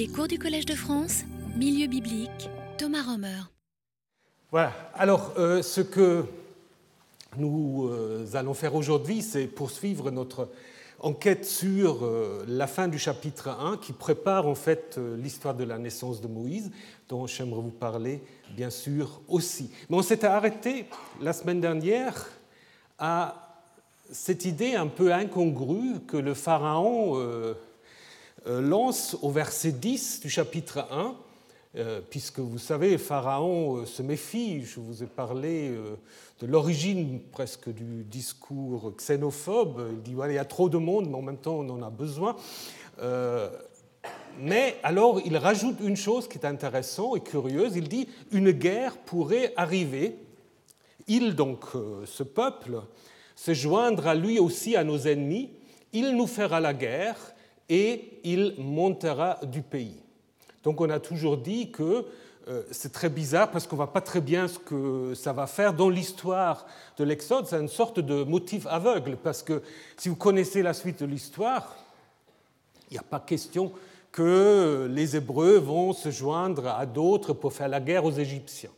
Les cours du Collège de France, Milieu biblique, Thomas Romer. Voilà, alors euh, ce que nous euh, allons faire aujourd'hui, c'est poursuivre notre enquête sur euh, la fin du chapitre 1 qui prépare en fait l'histoire de la naissance de Moïse, dont j'aimerais vous parler bien sûr aussi. Mais on s'était arrêté la semaine dernière à cette idée un peu incongrue que le Pharaon lance au verset 10 du chapitre 1, euh, puisque vous savez, Pharaon euh, se méfie, je vous ai parlé de l'origine presque du discours xénophobe, il dit voilà, il y a trop de monde, mais en même temps on en a besoin. mais alors il rajoute une chose qui est intéressante et curieuse, il dit une guerre pourrait arriver, il donc, ce peuple, se joindra lui aussi à nos ennemis, il nous fera la guerre, et il montera du pays. Donc on a toujours dit que euh, c'est très bizarre parce qu'on ne voit pas très bien ce que ça va faire. Dans l'histoire de l'Exode, c'est une sorte de motif aveugle parce que si vous connaissez la suite de l'histoire, il n'y a pas question que les Hébreux vont se joindre à d'autres pour faire la guerre aux Égyptiens.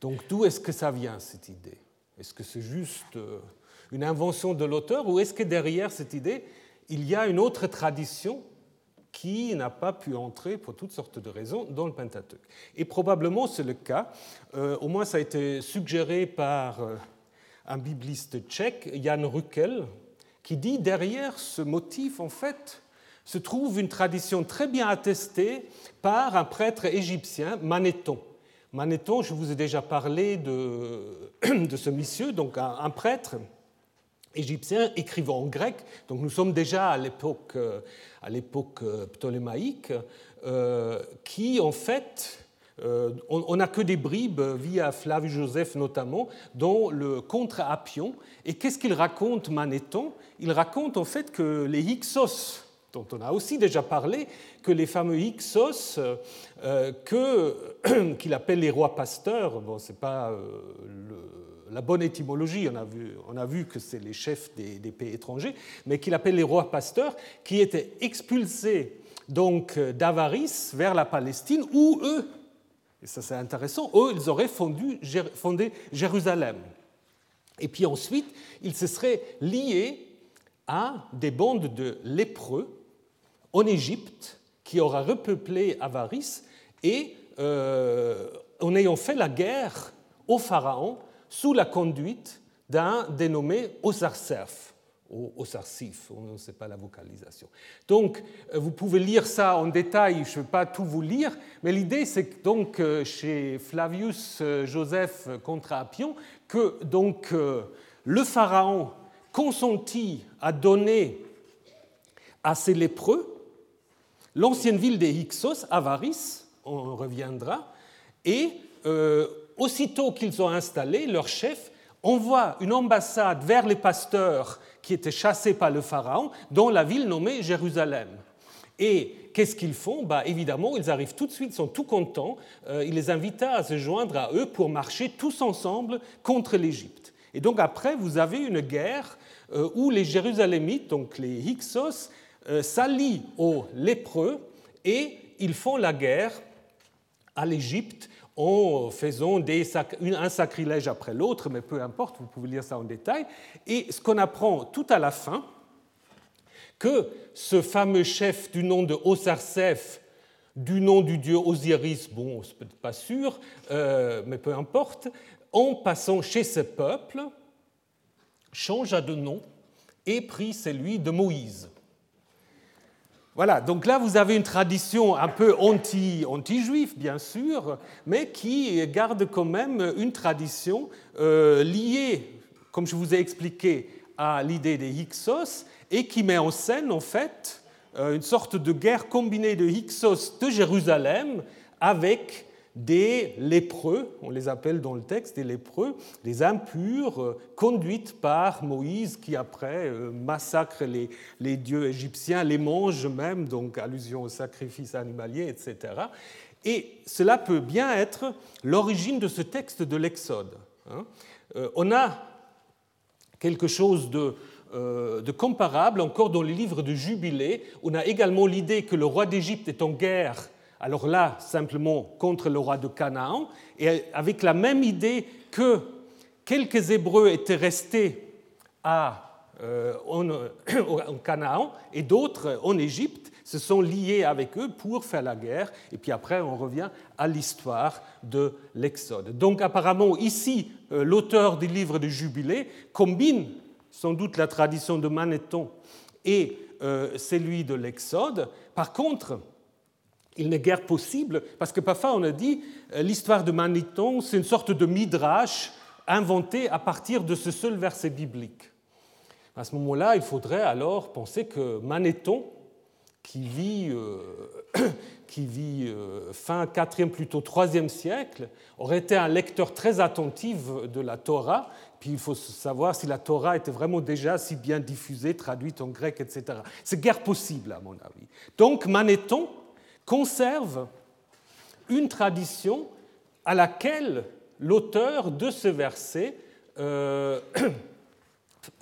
Donc d'où est-ce que ça vient cette idée? Est-ce que c'est juste euh, une invention de l'auteur ou est-ce que derrière cette idée, il y a une autre tradition qui n'a pas pu entrer pour toutes sortes de raisons dans le Pentateuque. Et probablement c'est le cas, euh, au moins ça a été suggéré par euh, un bibliste tchèque, Jan Ruckel, qui dit derrière ce motif, en fait, se trouve une tradition très bien attestée par un prêtre égyptien, Manéthon. Manéthon, je vous ai déjà parlé de, de ce monsieur, donc un prêtre égyptien écrivant en grec, donc nous sommes déjà à l'époque, euh, à l'époque euh, ptolémaïque, euh, qui en fait, on n'a que des bribes via Flavius Joseph notamment, dans le Contre Appion. Et qu'est-ce qu'il raconte Manéthon? Il raconte en fait que les Hyksos, dont on a aussi déjà parlé, que les fameux Hyksos, que, qu'il appelle les rois pasteurs, bon, c'est pas le la bonne étymologie, on a vu, on a vu que c'est les chefs des, pays étrangers, mais qu'il appelle les rois pasteurs, qui étaient expulsés donc d'Avaris vers la Palestine, où eux, et ça c'est intéressant, eux, ils auraient fondé Jérusalem. Et puis ensuite, ils se seraient liés à des bandes de lépreux en Égypte qui auraient repeuplé Avaris et euh, en ayant fait la guerre au Pharaon sous la conduite d'un dénommé Osarsef, ou Osarsif, on ne sait pas la vocalisation. Donc, euh, vous pouvez lire ça en détail, je ne vais pas tout vous lire, mais l'idée, c'est que donc, euh, chez Flavius Joseph contre Appion, que donc, le pharaon consentit à donner à ces lépreux l'ancienne ville des Hyksos, Avaris, on reviendra, et aussitôt qu'ils ont installé, leur chef envoie une ambassade vers les pasteurs qui étaient chassés par le Pharaon dans la ville nommée Jérusalem. Et qu'est-ce qu'ils font? Bah, Évidemment, ils arrivent tout de suite, sont tout contents. Euh, il les invite à se joindre à eux pour marcher tous ensemble contre l'Égypte. Et donc après, vous avez une guerre euh, où les Jérusalémites, donc les Hyksos, euh, s'allient aux lépreux et ils font la guerre à l'Égypte en faisant un sacrilège après l'autre, mais peu importe, vous pouvez lire ça en détail. Et ce qu'on apprend tout à la fin, que ce fameux chef du nom de Osarsef, du nom du dieu Osiris, bon, c'est peut-être pas sûr, euh, mais peu importe, en passant chez ce peuple, changea de nom et prit celui de Moïse. Voilà, donc là vous avez une tradition un peu anti-juif, bien sûr, mais qui garde quand même une tradition euh, liée, comme je vous ai expliqué, à l'idée des Hyksos et qui met en scène en fait euh, une sorte de guerre combinée de Hyksos de Jérusalem avec des lépreux, on les appelle dans le texte des lépreux, des impurs, euh, conduites par Moïse qui après euh, massacre les, dieux égyptiens, les mange même, donc allusion au sacrifice animalier, etc. Et cela peut bien être l'origine de ce texte de l'Exode. Hein. Euh, on a quelque chose de de comparables encore dans les livres de Jubilé. On a également l'idée que le roi d'Égypte est en guerre, alors là, simplement contre le roi de Canaan, et avec la même idée que quelques Hébreux étaient restés à, euh, en, Canaan et d'autres en Égypte, se sont liés avec eux pour faire la guerre. Et puis après, on revient à l'histoire de l'Exode. Donc apparemment, ici, euh, l'auteur du livre de Jubilé combine sans doute la tradition de Manéthon et euh, celui de l'Exode. Par contre, il n'est guère possible, parce que parfois on a dit euh, l'histoire de Manéthon, c'est une sorte de midrash inventé à partir de ce seul verset biblique. À ce moment-là, il faudrait alors penser que Manéthon qui vit, euh, euh, fin 4e, plutôt 3e siècle, aurait été un lecteur très attentif de la Torah. Puis il faut savoir si la Torah était vraiment déjà si bien diffusée, traduite en grec, etc. C'est guère possible, à mon avis. Donc Manéthon conserve une tradition à laquelle l'auteur de ce verset euh,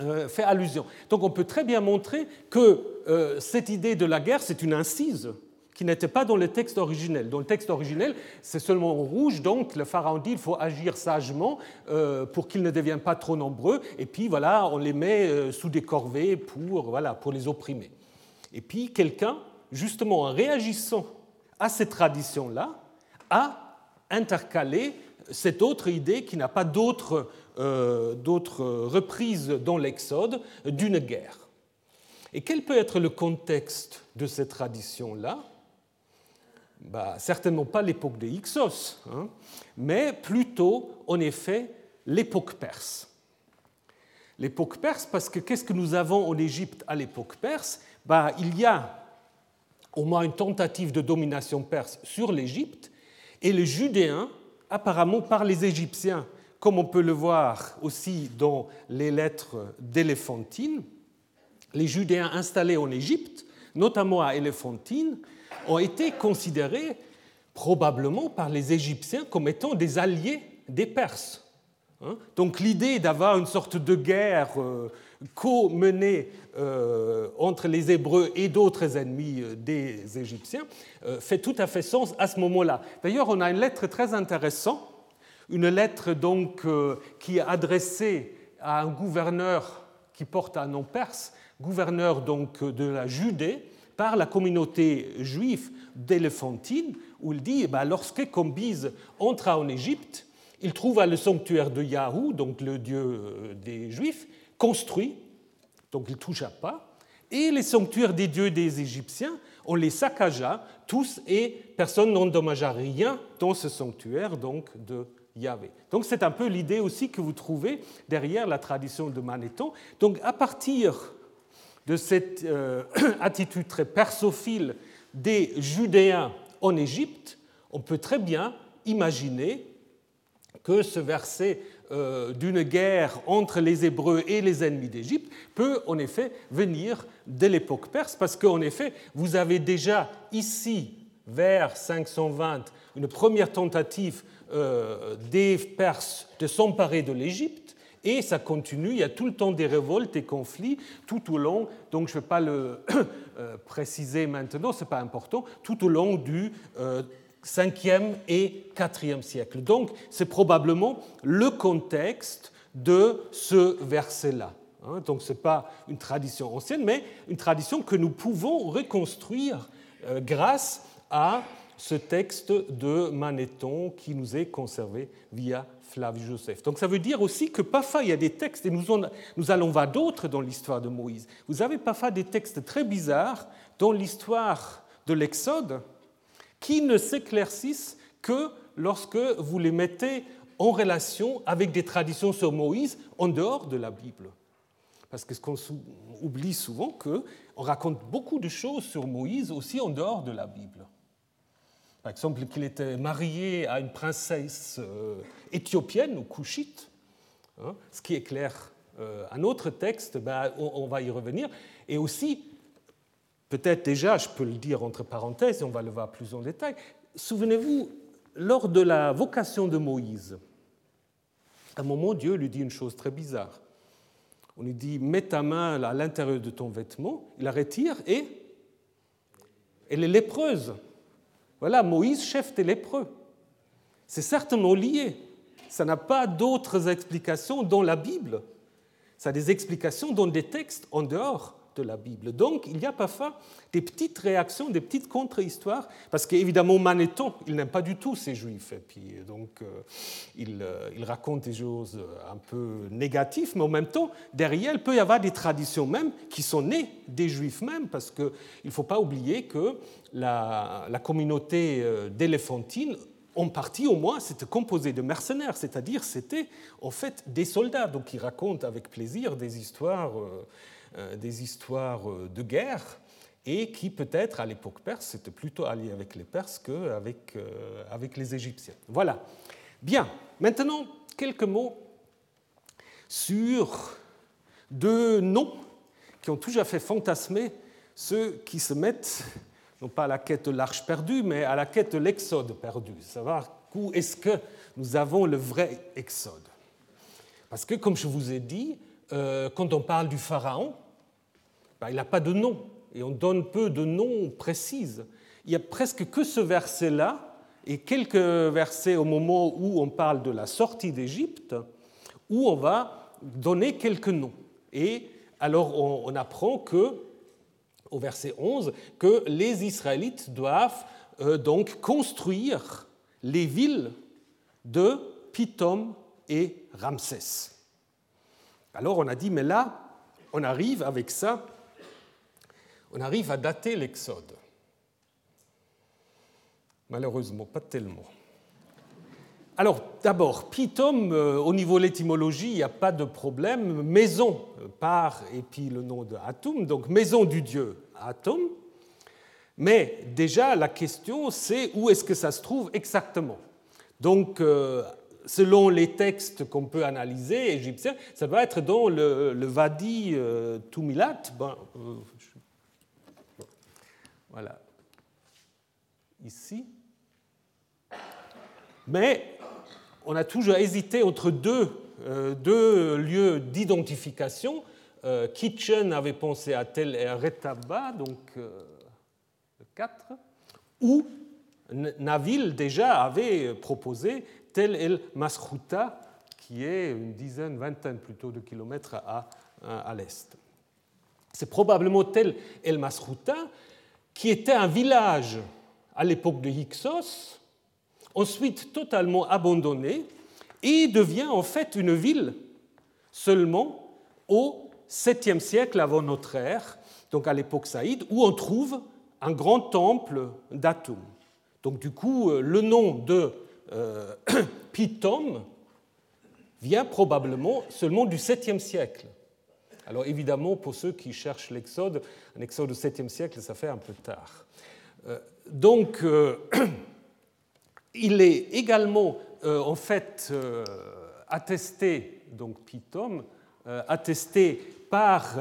Euh, fait allusion. Donc on peut très bien montrer que euh, cette idée de la guerre, c'est une incise qui n'était pas dans le texte originel. Dans le texte originel, c'est seulement en rouge, donc le pharaon dit qu'il faut agir sagement pour qu'ils ne deviennent pas trop nombreux, et puis voilà, on les met sous des corvées pour, voilà, pour les opprimer. Et puis quelqu'un, justement en réagissant à cette tradition-là, a intercalé cette autre idée qui n'a pas d'autre euh, reprises dans l'Exode d'une guerre. Et quel peut être le contexte de cette tradition-là bah, Certainement pas l'époque des Hyksos, hein, mais plutôt, en effet, l'époque perse. L'époque perse, parce que qu'est-ce que nous avons en Égypte à l'époque perse? Bah, Il y a au moins une tentative de domination perse sur l'Égypte, et les Judéens, apparemment par les Égyptiens comme on peut le voir aussi dans les lettres d'Éléphantine, les Judéens installés en Égypte, notamment à Éléphantine, ont été considérés probablement par les Égyptiens comme étant des alliés des Perses. Hein. Donc l'idée d'avoir une sorte de guerre euh, co-menée euh, entre les Hébreux et d'autres ennemis euh, des Égyptiens fait tout à fait sens à ce moment-là. D'ailleurs, on a une lettre très intéressante une lettre donc euh, qui est adressée à un gouverneur qui porte un nom perse, gouverneur donc de la Judée, par la communauté juive d'Éléphantine, où il dit eh ben, lorsque Combise entra en Égypte, il trouva le sanctuaire de Yahou, donc le dieu euh, des Juifs, construit, donc il ne toucha pas, et les sanctuaires des dieux des Égyptiens, on les saccagea tous et personne n'endommagea rien dans ce sanctuaire donc de donc c'est un peu l'idée aussi que vous trouvez derrière la tradition de Manéthon. Donc à partir de cette euh, attitude très persophile des Judéens en Égypte, on peut très bien imaginer que ce verset d'une guerre entre les Hébreux et les ennemis d'Égypte peut en effet venir de l'époque perse, parce qu'en effet, vous avez déjà ici, vers 520, une première tentative euh, des Perses de s'emparer de l'Égypte, et ça continue, il y a tout le temps des révoltes et conflits tout au long, donc je ne vais pas le euh, préciser maintenant, ce n'est pas important, tout au long du 5e euh, et 4e siècle. Donc c'est probablement le contexte de ce verset-là. Hein. Donc ce n'est pas une tradition ancienne, mais une tradition que nous pouvons reconstruire grâce à ce texte de Manéthon qui nous est conservé via Flavius Joseph. Donc ça veut dire aussi que parfois il y a des textes, et nous, nous allons voir d'autres dans l'histoire de Moïse, vous avez parfois des textes très bizarres dans l'histoire de l'Exode qui ne s'éclaircissent que lorsque vous les mettez en relation avec des traditions sur Moïse en dehors de la Bible. Parce que ce qu'on oublie souvent, qu'on raconte beaucoup de choses sur Moïse aussi en dehors de la Bible. Par exemple, qu'il était marié à une princesse euh, éthiopienne ou couchite, hein, ce qui éclaire euh, un autre texte, ben, on, va y revenir. Et aussi, peut-être déjà, je peux le dire entre parenthèses, on va le voir plus en détail, souvenez-vous, lors de la vocation de Moïse, à un moment, Dieu lui dit une chose très bizarre. On lui dit Mets ta main à l'intérieur de ton vêtement. Il la retire et elle est lépreuse. Voilà, Moïse, chef des lépreux. C'est certainement lié. Ça n'a pas d'autres explications dans la Bible. Ça a des explications dans des textes en dehors de la Bible. Donc, il y a parfois des petites réactions, des petites contre-histoires, parce qu'évidemment, Manéthon, il n'aime pas du tout ces juifs, et puis donc euh, il, euh, il, raconte des choses un peu négatives, mais en même temps, derrière, il peut y avoir des traditions même qui sont nées des juifs même, parce qu'il ne faut pas oublier que la, communauté euh, d'éléphantine en partie au moins, c'était composé de mercenaires, c'est-à-dire c'était en fait des soldats, donc ils racontent avec plaisir des histoires euh, des histoires euh, de guerre et qui peut-être à l'époque perse, c'était plutôt allié avec les Perses qu'avec euh, avec les Égyptiens. Voilà. Bien, maintenant quelques mots sur deux noms qui ont toujours fait fantasmer ceux qui se mettent, non pas à la quête de l'arche perdue, mais à la quête de l'exode perdu, savoir où est-ce que nous avons le vrai exode. Parce que, comme je vous ai dit, quand on parle du Pharaon, ben, il n'a pas de nom, et on donne peu de noms précis. Il n'y a presque que ce verset-là, et quelques versets au moment où on parle de la sortie d'Égypte, où on va donner quelques noms. Et alors on, apprend que, au verset 11, que les Israélites doivent euh, donc construire les villes de Pithom et Ramsès. Alors on a dit, mais là, on arrive avec ça on arrive à dater l'Exode. Malheureusement, pas tellement. Alors, d'abord, Pitom, euh, au niveau de l'étymologie, il n'y a pas de problème. Maison euh, par, et puis le nom de Atum, donc maison du dieu Atum. Mais déjà, la question, c'est où est-ce que ça se trouve exactement? Donc, euh, selon les textes qu'on peut analyser égyptiens, ça doit être dans le, Wadi Tumilat. Ben, voilà. Ici. Mais on a toujours hésité entre deux, euh, deux lieux d'identification. Euh, Kitchen avait pensé à Tel El Retaba, donc euh, le 4, ou Naville déjà avait proposé Tel El Masrouta, qui est une dizaine, vingtaine plutôt de kilomètres à, à l'est. C'est probablement Tel El Masrouta qui était un village à l'époque de Hyksos, ensuite totalement abandonné, et devient en fait une ville seulement au 7e siècle avant notre ère, donc à l'époque saïde, où on trouve un grand temple d'Atum. Donc du coup, euh, le nom de euh, vient probablement seulement du 7e siècle. Alors évidemment, pour ceux qui cherchent l'Exode, un Exode au 7e siècle, ça fait un peu tard. Euh, donc, euh, il est également euh, en fait attesté, donc Pitom, attesté par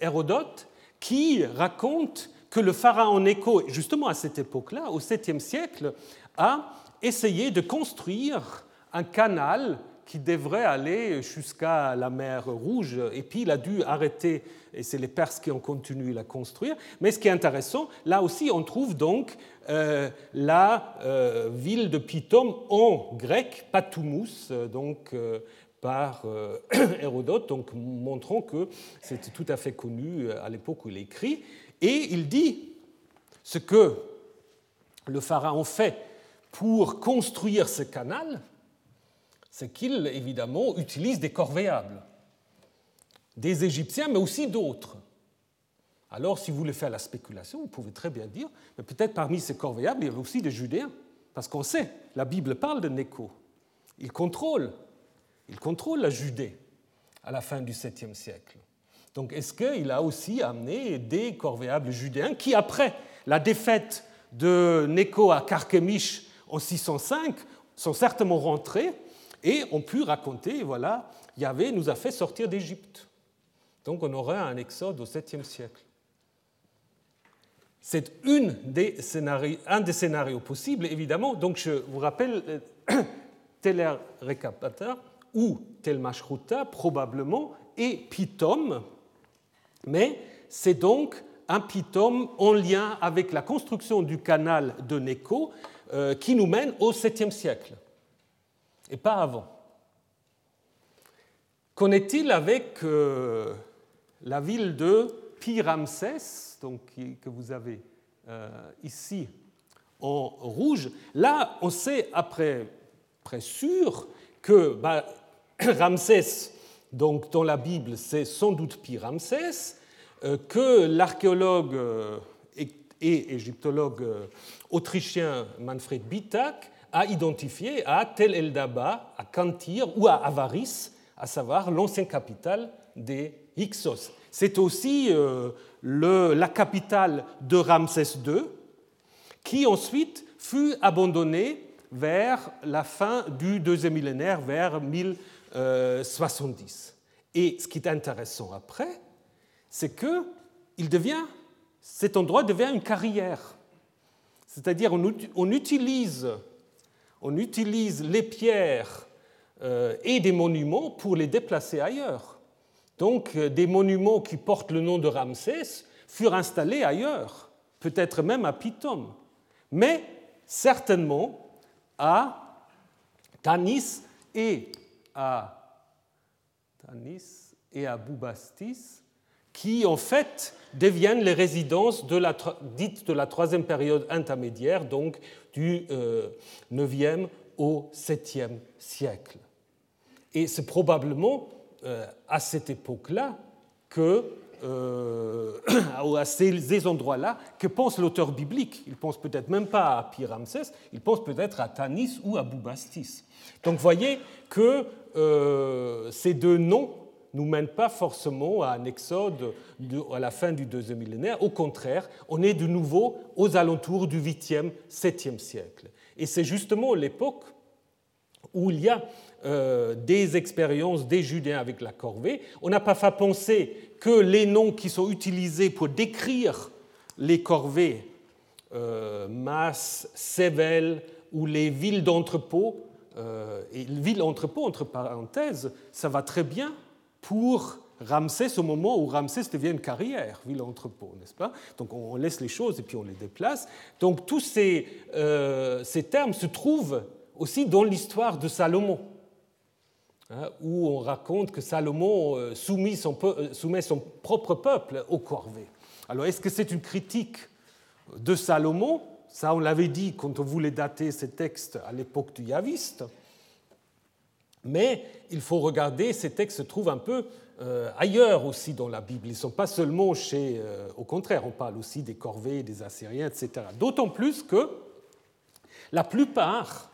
Hérodote, qui raconte que le pharaon Nécho, justement à cette époque-là, au 7e siècle, a essayé de construire un canal qui devrait aller jusqu'à la mer Rouge. Et puis il a dû arrêter, et c'est les Perses qui ont continué à la construire. Mais ce qui est intéressant, là aussi on trouve donc euh, la euh, ville de Pitom en grec, Patoumous, donc euh, par Hérodote, donc montrant que c'était tout à fait connu à l'époque où il écrit. Et il dit ce que le pharaon fait pour construire ce canal, c'est qu'il, évidemment, utilise des corvéables, des Égyptiens, mais aussi d'autres. Alors, si vous voulez faire la spéculation, vous pouvez très bien dire, mais peut-être parmi ces corvéables, il y avait aussi des Judéens, parce qu'on sait, la Bible parle de Néco. Il contrôle, il contrôle la Judée à la fin du 7e siècle. Donc, est-ce qu'il a aussi amené des corvéables judéens qui, après la défaite de Néco à Carchemish en 605, sont certainement rentrés et on pu raconter, voilà, Yahvé nous a fait sortir d'Égypte. Donc on aurait un exode au 7e siècle. C'est un des scénarios possibles, évidemment. Donc je vous rappelle, euh, tel Recapata ou tel Mashruta, probablement, et Pitom, mais c'est donc un Pitom en lien avec la construction du canal de Neko euh, qui nous mène au 7e siècle, et pas avant. Qu'en est-il avec euh, la ville de Pi-Ramsès, donc, que vous avez euh, ici en rouge? Là, on sait après près sûr que bah, Ramsès, donc dans la Bible, c'est sans doute Pi-Ramsès, euh, que l'archéologue et égyptologue autrichien Manfred Bitak a identifié à Tel El Daba, à Kantir ou à Avaris, à savoir l'ancienne capitale des Hyksos. C'est aussi euh, la capitale de Ramsès II, qui ensuite fut abandonnée vers la fin du deuxième millénaire, vers 1070. Et ce qui est intéressant après, c'est que il devient, cet endroit devient une carrière. C'est-à-dire on, utilise, on utilise les pierres euh, et des monuments pour les déplacer ailleurs. Donc euh, des monuments qui portent le nom de Ramsès furent installés ailleurs, peut-être même à Pitom, mais certainement à Tanis et à Tanis et à Boubastis, qui en fait deviennent les résidences de la, dites de la troisième période intermédiaire, donc du 9e euh, au 7e siècle. Et c'est probablement euh, à cette époque-là que, euh, à ces endroits-là, que pense l'auteur biblique. Il pense peut-être même pas à Pi-Ramsès, il pense peut-être à Tanis ou à Boubastis. Donc voyez que euh, ces deux noms nous mènent pas forcément à un exode à la fin du deuxième millénaire. Au contraire, on est de nouveau aux alentours du 8e, 7e siècle. Et c'est justement l'époque où il y a euh, des expériences des Judéens avec la corvée, on n'a pas fait penser que les noms qui sont utilisés pour décrire les corvées, euh, Mas, Sével ou les villes d'entrepôt, euh, et ville entrepôt entre parenthèses, ça va très bien pour Ramsès au moment où Ramsès devient une carrière, ville entrepôt, n'est-ce pas? Donc on laisse les choses et puis on les déplace. Donc tous ces, euh, ces termes se trouvent aussi dans l'histoire de Salomon. Hein, où on raconte que Salomon euh, euh, soumet son propre peuple au corvée. Alors est-ce que c'est une critique de Salomon? Ça, on l'avait dit quand on voulait dater ces textes à l'époque du Yaviste. Mais il faut regarder, ces textes se trouvent un peu euh, ailleurs aussi dans la Bible. Ils ne sont pas seulement chez... au contraire, on parle aussi des corvées, des Assyriens, etc. D'autant plus que la plupart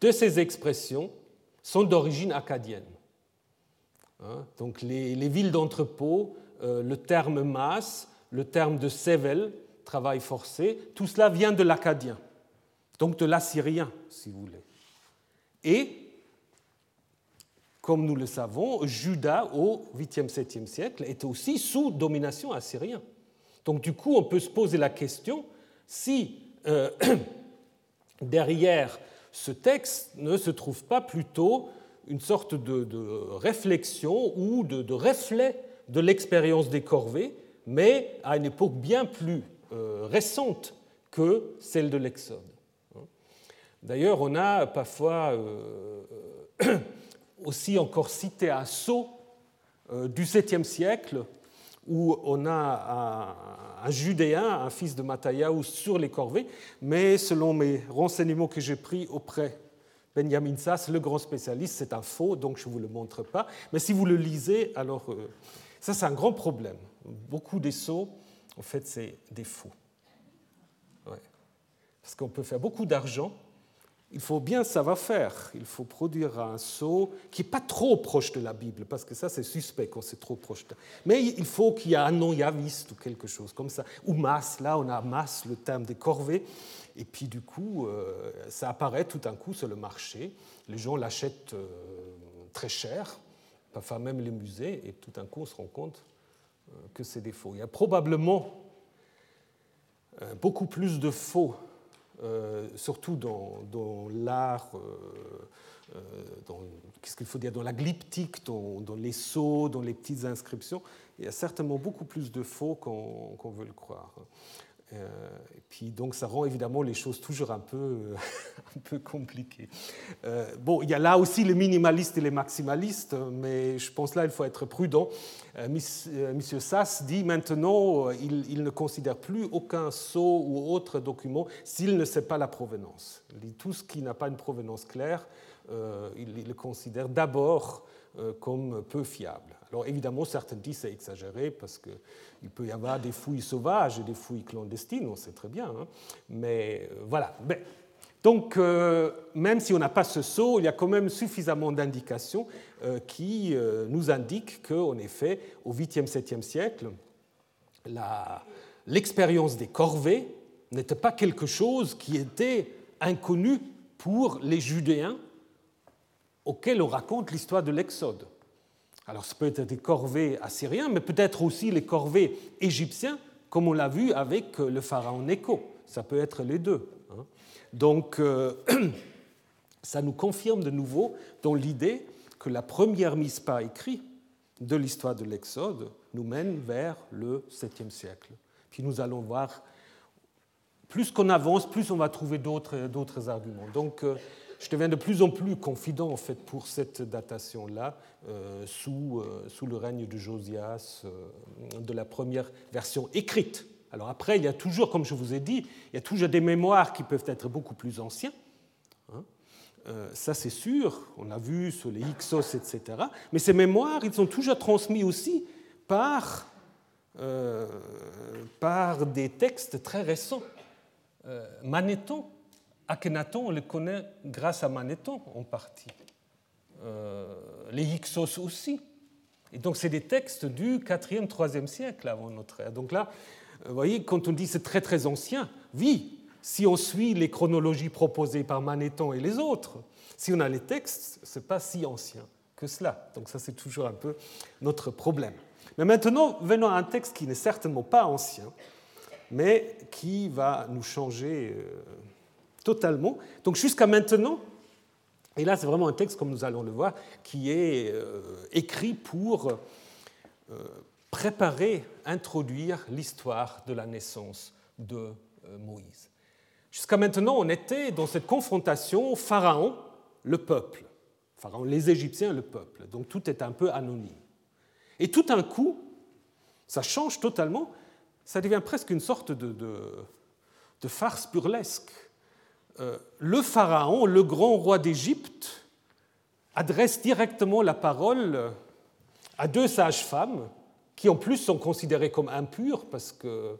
de ces expressions sont d'origine acadienne. Hein, donc les, villes d'entrepôt, euh, le terme masse, le terme de sevel, travail forcé, tout cela vient de l'acadien, donc de l'assyrien, si vous voulez. Et, comme nous le savons, Juda, au 8e, 7e siècle, était aussi sous domination assyrienne. Donc du coup, on peut se poser la question si euh, derrière ce texte ne se trouve pas plutôt une sorte de, réflexion ou de, reflet de l'expérience des corvées, mais à une époque bien plus euh, récente que celle de l'Exode. D'ailleurs, on a parfois euh, aussi encore cité un sceau euh, du 7e siècle où on a un, Judéen, un fils de Mathayahu, sur les corvées, mais selon mes renseignements que j'ai pris auprès Benjamin Sass, le grand spécialiste, c'est un faux, donc je ne vous le montre pas. Mais si vous le lisez, alors euh, ça c'est un grand problème. Beaucoup des sceaux, en fait, c'est des faux. Parce qu'on peut faire beaucoup d'argent il faut bien savoir faire. Il faut produire un sceau qui n'est pas trop proche de la Bible, parce que ça, c'est suspect quand c'est trop proche. Mais il faut qu'il y ait un nom yaviste ou quelque chose comme ça. Ou masse, là, on a masse, le terme des corvées. Et puis, du coup, euh, ça apparaît tout d'un coup sur le marché. Les gens l'achètent euh, très cher, parfois même les musées, et tout d'un coup, on se rend compte euh, que c'est des faux. Il y a probablement beaucoup plus de faux surtout dans, l'art, qu'est-ce qu'il faut dire, dans la glyptique, dans, les sceaux, dans les petites inscriptions. Il y a certainement beaucoup plus de faux qu'on veut le croire. Euh, et puis donc ça rend évidemment les choses toujours un peu, un peu compliquées. Euh, bon, il y a là aussi les minimalistes et les maximalistes, mais je pense là il faut être prudent. Euh, Monsieur Sass dit maintenant il, ne considère plus aucun sceau ou autre document s'il ne sait pas la provenance. Il dit tout ce qui n'a pas une provenance claire, il le considère d'abord comme peu fiable. Alors évidemment, certains disent c'est exagéré parce qu'il peut y avoir des fouilles sauvages et des fouilles clandestines, on sait très bien. Hein. Mais euh, voilà. donc, euh, même si on n'a pas ce saut, il y a quand même suffisamment d'indications euh, qui nous indiquent qu'en effet, au 8e, 7e siècle, l'expérience des corvées n'était pas quelque chose qui était inconnu pour les Judéens auxquels on raconte l'histoire de l'Exode. Alors, ça peut être des corvées assyriens, mais peut-être aussi les corvées égyptiens, comme on l'a vu avec le pharaon Nécho. Ça peut être les deux. Hein. Donc, euh, ça nous confirme de nouveau dans l'idée que la première mise par écrit de l'histoire de l'Exode nous mène vers le 7e siècle. Puis nous allons voir, plus qu'on avance, plus on va trouver d'autres arguments. Donc, euh, je deviens de plus en plus confident en fait pour cette datation-là euh, sous, euh, sous le règne de Josias euh, de la première version écrite. Alors après, il y a toujours, comme je vous ai dit, il y a toujours des mémoires qui peuvent être beaucoup plus anciens. Hein. ça c'est sûr, on a vu sur les Ixos, etc. Mais ces mémoires, ils sont toujours transmis aussi par, par des textes très récents. Manéthon Akhenaton, on le connaît grâce à Manéthon en partie. Euh, les Hyksos aussi. Et donc, c'est des textes du 4e, 3e siècle avant notre ère. Donc là, vous voyez, quand on dit c'est très très ancien, oui, si on suit les chronologies proposées par Manéthon et les autres, si on a les textes, ce n'est pas si ancien que cela. Donc ça, c'est toujours un peu notre problème. Mais maintenant, venons à un texte qui n'est certainement pas ancien, mais qui va nous changer. Euh, totalement. Donc jusqu'à maintenant, et là c'est vraiment un texte, comme nous allons le voir, qui est euh, écrit pour euh, préparer, introduire l'histoire de la naissance de euh, Moïse. Jusqu'à maintenant, on était dans cette confrontation Pharaon, le peuple. Pharaon, les Égyptiens, le peuple. Donc tout est un peu anonyme. Et tout d'un coup, ça change totalement, ça devient presque une sorte de, de farce burlesque. Euh, le pharaon, le grand roi d'Égypte, adresse directement la parole à deux sages-femmes qui en plus sont considérées comme impures parce que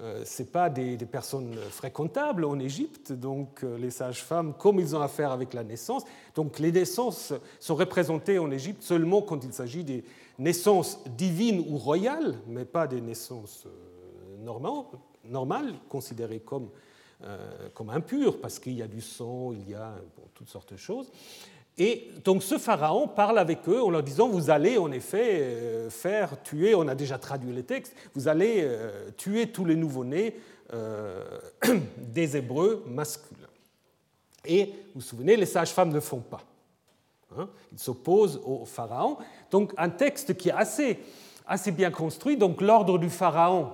euh, ce pas des, personnes fréquentables en Égypte, donc euh, les sages-femmes, comme ils ont affaire avec la naissance, donc les naissances sont représentées en Égypte seulement quand il s'agit des naissances divines ou royales, mais pas des naissances normales, normales considérées comme comme impur, parce qu'il y a du sang, il y a toutes sortes de choses. Et donc ce pharaon parle avec eux en leur disant, vous allez en effet euh, faire tuer, on a déjà traduit les textes, vous allez euh, tuer tous les nouveau-nés des Hébreux masculins. Et vous vous souvenez, les sages-femmes ne font pas. Hein. Ils s'opposent au pharaon. Donc un texte qui est assez, assez bien construit. Donc l'ordre du pharaon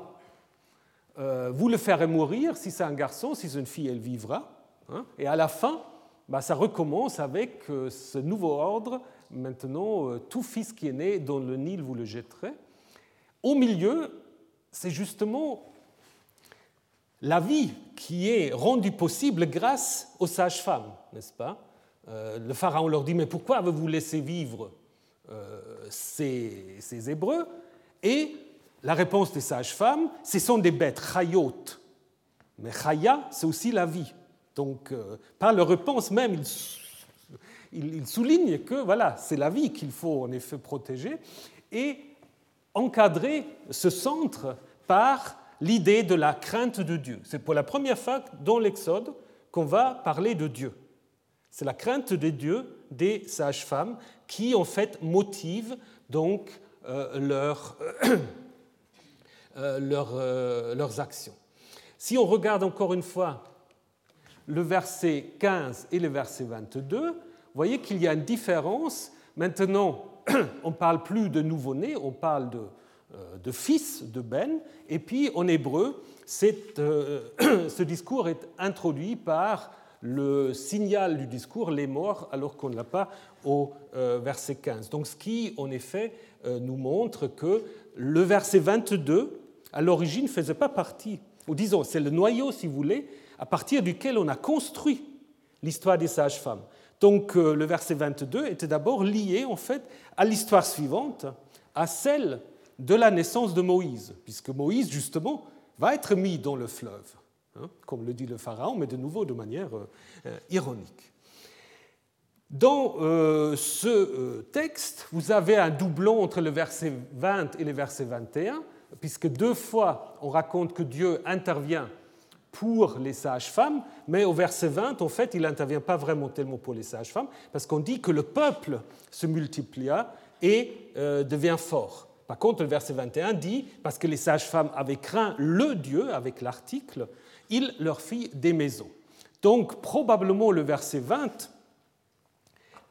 euh, vous le ferez mourir, si c'est un garçon, si c'est une fille, elle vivra. Hein. et à la fin, bah, ça recommence avec euh, ce nouveau ordre. Maintenant, euh, tout fils qui est né dans le Nil, vous le jetterez. Au milieu, c'est justement la vie qui est rendue possible grâce aux sages-femmes, n'est-ce pas? Le pharaon leur dit, mais pourquoi avez-vous laissé vivre ces, ces Hébreux? Et la réponse des sages-femmes, ce sont des bêtes, chayot. Mais chaya, c'est aussi la vie. Donc, euh, par leur réponse même, ils, soulignent que voilà, c'est la vie qu'il faut en effet protéger et encadrer ce centre par l'idée de la crainte de Dieu. C'est pour la première fois dans l'Exode qu'on va parler de Dieu. C'est la crainte de Dieu des sages-femmes qui en fait motive donc euh, leur Euh, euh, leurs actions. Si on regarde encore une fois le verset 15 et le verset 22, vous voyez qu'il y a une différence. Maintenant, on ne parle plus de nouveau-né, on parle de, de, fils de Ben. Et puis en hébreu, ce discours est introduit par le signal du discours, les morts, alors qu'on ne l'a pas au verset 15. Donc ce qui, en effet, nous montre que le verset 22, à l'origine, ne faisait pas partie, ou disons, c'est le noyau, si vous voulez, à partir duquel on a construit l'histoire des sages-femmes. Donc euh, le verset 22 était d'abord lié en fait à l'histoire suivante, à celle de la naissance de Moïse, puisque Moïse justement va être mis dans le fleuve, hein, comme le dit le Pharaon, mais de nouveau de manière euh, euh, ironique. Dans ce texte, vous avez un doublon entre le verset 20 et le verset 21, puisque deux fois on raconte que Dieu intervient pour les sages-femmes, mais au verset 20, en fait, il n'intervient pas vraiment tellement pour les sages-femmes, parce qu'on dit que le peuple se multiplia et euh, devient fort. Par contre, le verset 21 dit, parce que les sages-femmes avaient craint le Dieu, avec l'article, il leur fit des maisons. Donc, probablement, le verset 20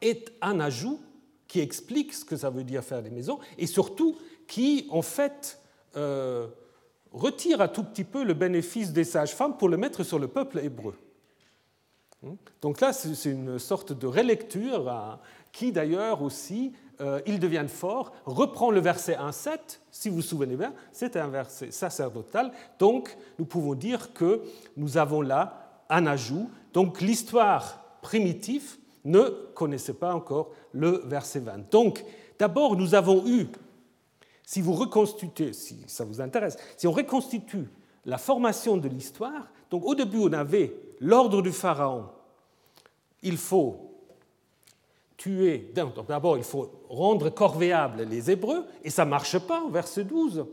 est un ajout qui explique ce que ça veut dire faire des maisons, et surtout qui, en fait, euh, retire un tout petit peu le bénéfice des sages-femmes pour le mettre sur le peuple hébreu. Donc là, c'est une sorte de relecture hein, qui d'ailleurs aussi, euh, ils deviennent forts, reprend le verset 1.7, si vous vous souvenez bien, c'est un verset sacerdotal, donc nous pouvons dire que nous avons là un ajout. Donc l'histoire primitive ne connaissait pas encore le verset 20. Donc d'abord, nous avons eu si vous reconstituez, si ça vous intéresse, si on reconstitue la formation de l'histoire, donc au début on avait l'ordre du pharaon, il faut tuer, d'abord il faut rendre corvéables les Hébreux, et ça ne marche pas au verset 12.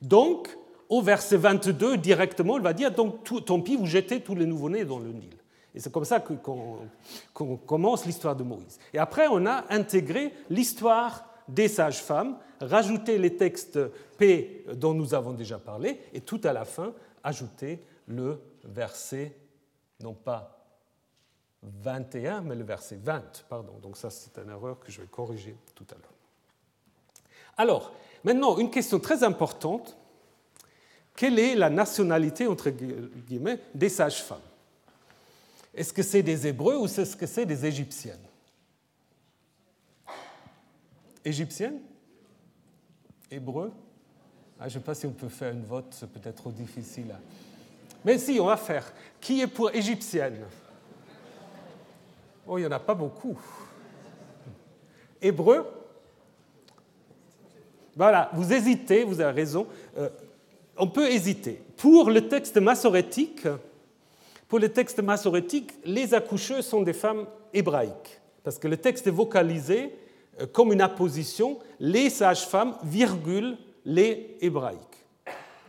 Donc au verset 22 directement, il va dire, donc tant pis, vous jetez tous les nouveau-nés dans le Nil. Et c'est comme ça qu'on commence l'histoire de Moïse. Et après, on a intégré l'histoire des sages-femmes, rajouter les textes P dont nous avons déjà parlé, et tout à la fin, ajouter le verset, non pas 21, mais le verset 20. Pardon, donc ça c'est une erreur que je vais corriger tout à l'heure. Alors, maintenant, une question très importante. Quelle est la nationalité, entre guillemets, des sages-femmes? Est-ce que c'est des Hébreux ou est-ce que c'est des Égyptiennes? Égyptienne Hébreu ah, Je ne sais pas si on peut faire une vote, c'est peut-être trop difficile. Mais si, on va faire. Qui est pour égyptienne? Oh, il n'y en a pas beaucoup. Hébreu Voilà, vous hésitez, vous avez raison. Euh, on peut hésiter. Pour le texte massorétique, pour le texte massorétique, les accoucheuses sont des femmes hébraïques, parce que le texte est vocalisé euh, comme une apposition les sages-femmes, virgule, les hébraïques.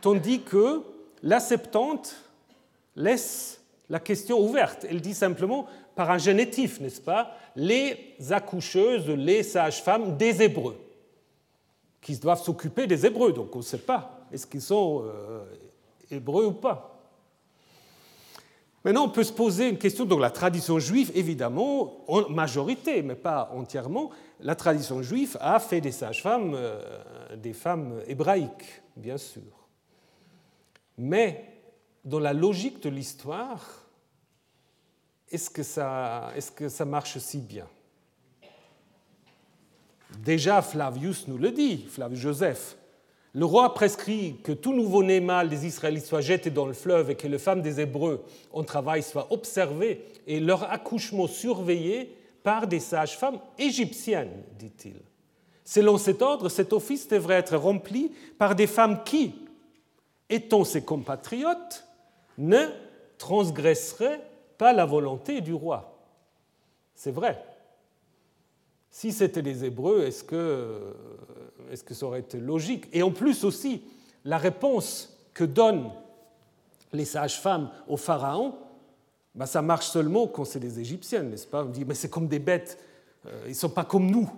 Tandis que la Septante laisse la question ouverte. Elle dit simplement par un génétif, n'est-ce pas, les accoucheuses, les sages-femmes des Hébreux, qui doivent s'occuper des Hébreux. Donc on ne sait pas, est-ce qu'ils sont euh, Hébreux ou pas. Maintenant, on peut se poser une question. Donc, la tradition juive, évidemment, en majorité, mais pas entièrement, la tradition juive a fait des sages-femmes euh, des femmes hébraïques, bien sûr. Mais dans la logique de l'histoire, est-ce que, ça, est que ça marche si bien? Déjà, Flavius nous le dit, Flavius Joseph. Le roi prescrit que tout nouveau-né mâle des Israélites soit jeté dans le fleuve et que les femmes des Hébreux en travail soient observées et leur accouchement surveillé par des sages-femmes égyptiennes, dit-il. Selon cet ordre, cet office devrait être rempli par des femmes qui, étant ses compatriotes, ne transgresseraient pas la volonté du roi. C'est vrai. Si c'était des Hébreux, est-ce que, est ça aurait été logique? Et en plus aussi, la réponse que donnent les sages-femmes au Pharaon ben, ça marche seulement quand c'est des Égyptiennes, n'est-ce pas? On dit, mais c'est comme des bêtes, euh, ils ne sont pas comme nous.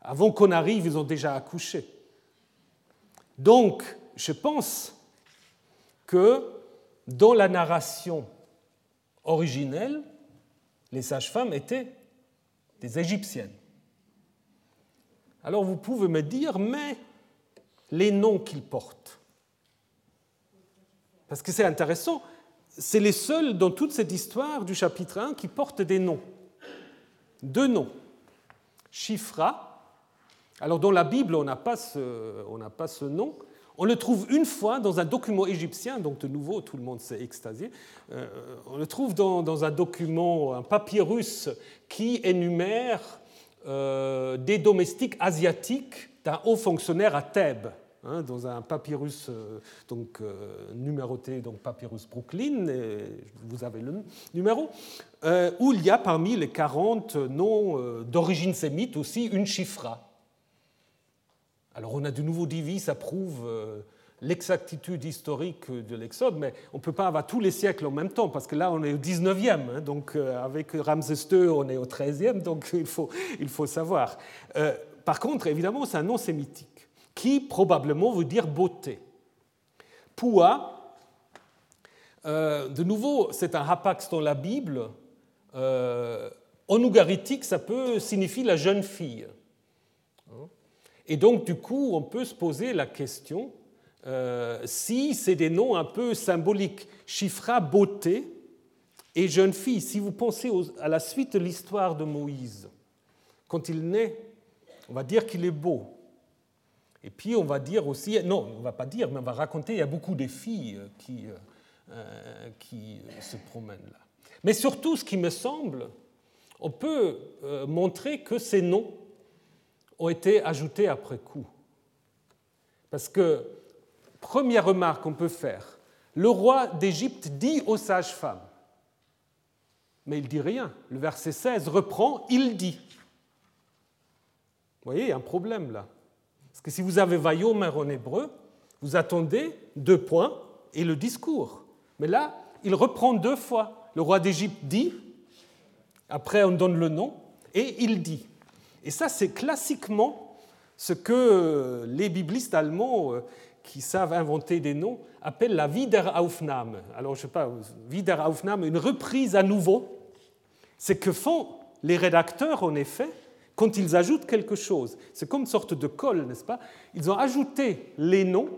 Avant qu'on arrive, ils ont déjà accouché. Donc, je pense que dans la narration originelle, les sages-femmes étaient des Égyptiennes. Alors vous pouvez me dire, mais les noms qu'ils portent. Parce que c'est intéressant, c'est les seuls dans toute cette histoire du chapitre 1 qui portent des noms. Deux noms. Chifra, alors dans la Bible on n'a pas, pas, ce nom, on le trouve une fois dans un document égyptien, donc de nouveau tout le monde s'est extasié. Euh, on le trouve dans, un document, un papyrus qui énumère euh, des domestiques asiatiques d'un haut fonctionnaire à Thèbes. Hein, dans un papyrus euh, donc, numéroté, donc papyrus Brooklyn, vous avez le numéro, où il y a parmi les 40 noms d'origine sémite aussi une chifra. Alors on a de nouveau dit, ça prouve euh, l'exactitude historique de l'Exode, mais on ne peut pas avoir tous les siècles en même temps, parce que là on est au 19e, hein, donc euh, avec Ramsès II on est au 13e, donc il faut, il faut savoir. Euh, par contre, évidemment, c'est un nom sémitique, qui probablement veut dire beauté. Poua, de nouveau, c'est un hapax dans la Bible. en ougaritique, ça peut signifier la jeune fille. Et donc, du coup, on peut se poser la question euh, si c'est des noms un peu symboliques. Chifra, beauté, et jeune fille. Si vous pensez à la suite de l'histoire de Moïse, quand il naît, on va dire qu'il est beau. Et puis on va dire aussi, non, on ne va pas dire, mais on va raconter, il y a beaucoup de filles qui, euh, qui se promènent là. Mais surtout, ce qui me semble, on peut euh, montrer que ces noms ont été ajoutés après coup. Parce que, première remarque qu'on peut faire, le roi d'Égypte dit aux sages-femmes, mais il dit rien. Le verset 16 reprend, il dit. Vous voyez, il y a un problème là. Parce que si vous avez Vayomer en hébreu, vous attendez deux points et le discours. Mais là, il reprend deux fois. Le roi d'Égypte dit, après on donne le nom, et il dit. Et ça, c'est classiquement ce que les biblistes allemands euh, qui savent inventer des noms appellent la Wiederaufnahme. Alors, je ne sais pas, Wiederaufnahme, une reprise à nouveau. C'est que font les rédacteurs, en effet, quand ils ajoutent quelque chose. C'est comme une sorte de colle, n'est-ce pas? Ils ont ajouté les noms,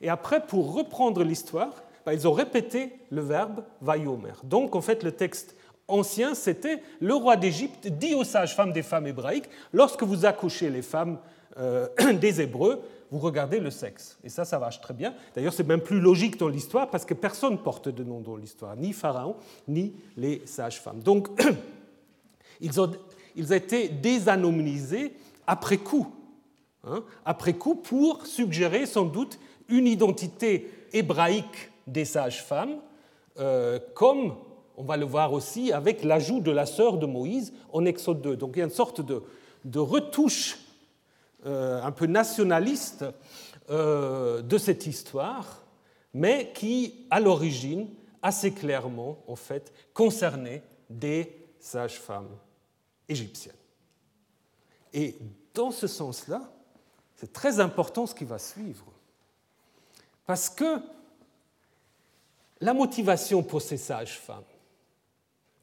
et après, pour reprendre l'histoire, ben, ils ont répété le verbe vayomer. Donc, en fait, le texte ancien, c'était le roi d'Égypte dit aux sages-femmes des femmes hébraïques, lorsque vous accouchez les femmes euh, des Hébreux, vous regardez le sexe. Et ça, ça marche très bien. D'ailleurs, c'est même plus logique dans l'histoire parce que personne porte de nom dans l'histoire, ni Pharaon, ni les sages-femmes. Donc, ils ont, ils ont été désanonymisés après coup. Hein, après coup, pour suggérer sans doute une identité hébraïque des sages-femmes, euh, comme on va le voir aussi avec l'ajout de la sœur de Moïse en Exode 2. Donc il y a une sorte de, retouche euh, un peu nationaliste euh, de cette histoire, mais qui, à l'origine, assez clairement, en fait, concernait des sages-femmes égyptiennes. Et dans ce sens-là, c'est très important ce qui va suivre. Parce que la motivation pour ces sages-femmes,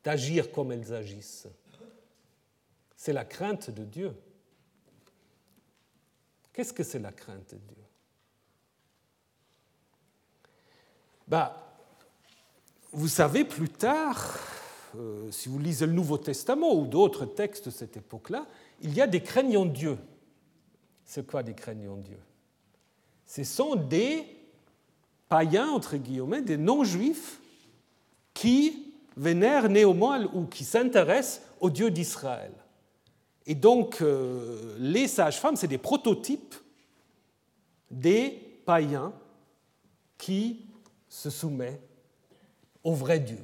d'agir comme elles agissent. C'est la crainte de Dieu. Qu'est-ce que c'est la crainte de Dieu? Bah, Vous savez, plus tard, euh, si vous lisez le Nouveau Testament ou d'autres textes de cette époque-là, il y a des craignants Dieu. C'est quoi des craignants Dieu? Ce sont des païens, entre guillemets, des non-juifs qui vénèrent néanmoins ou qui s'intéressent au Dieu d'Israël. Et donc, euh, les sages-femmes, c'est des prototypes des païens qui se soumettent au vrai Dieu.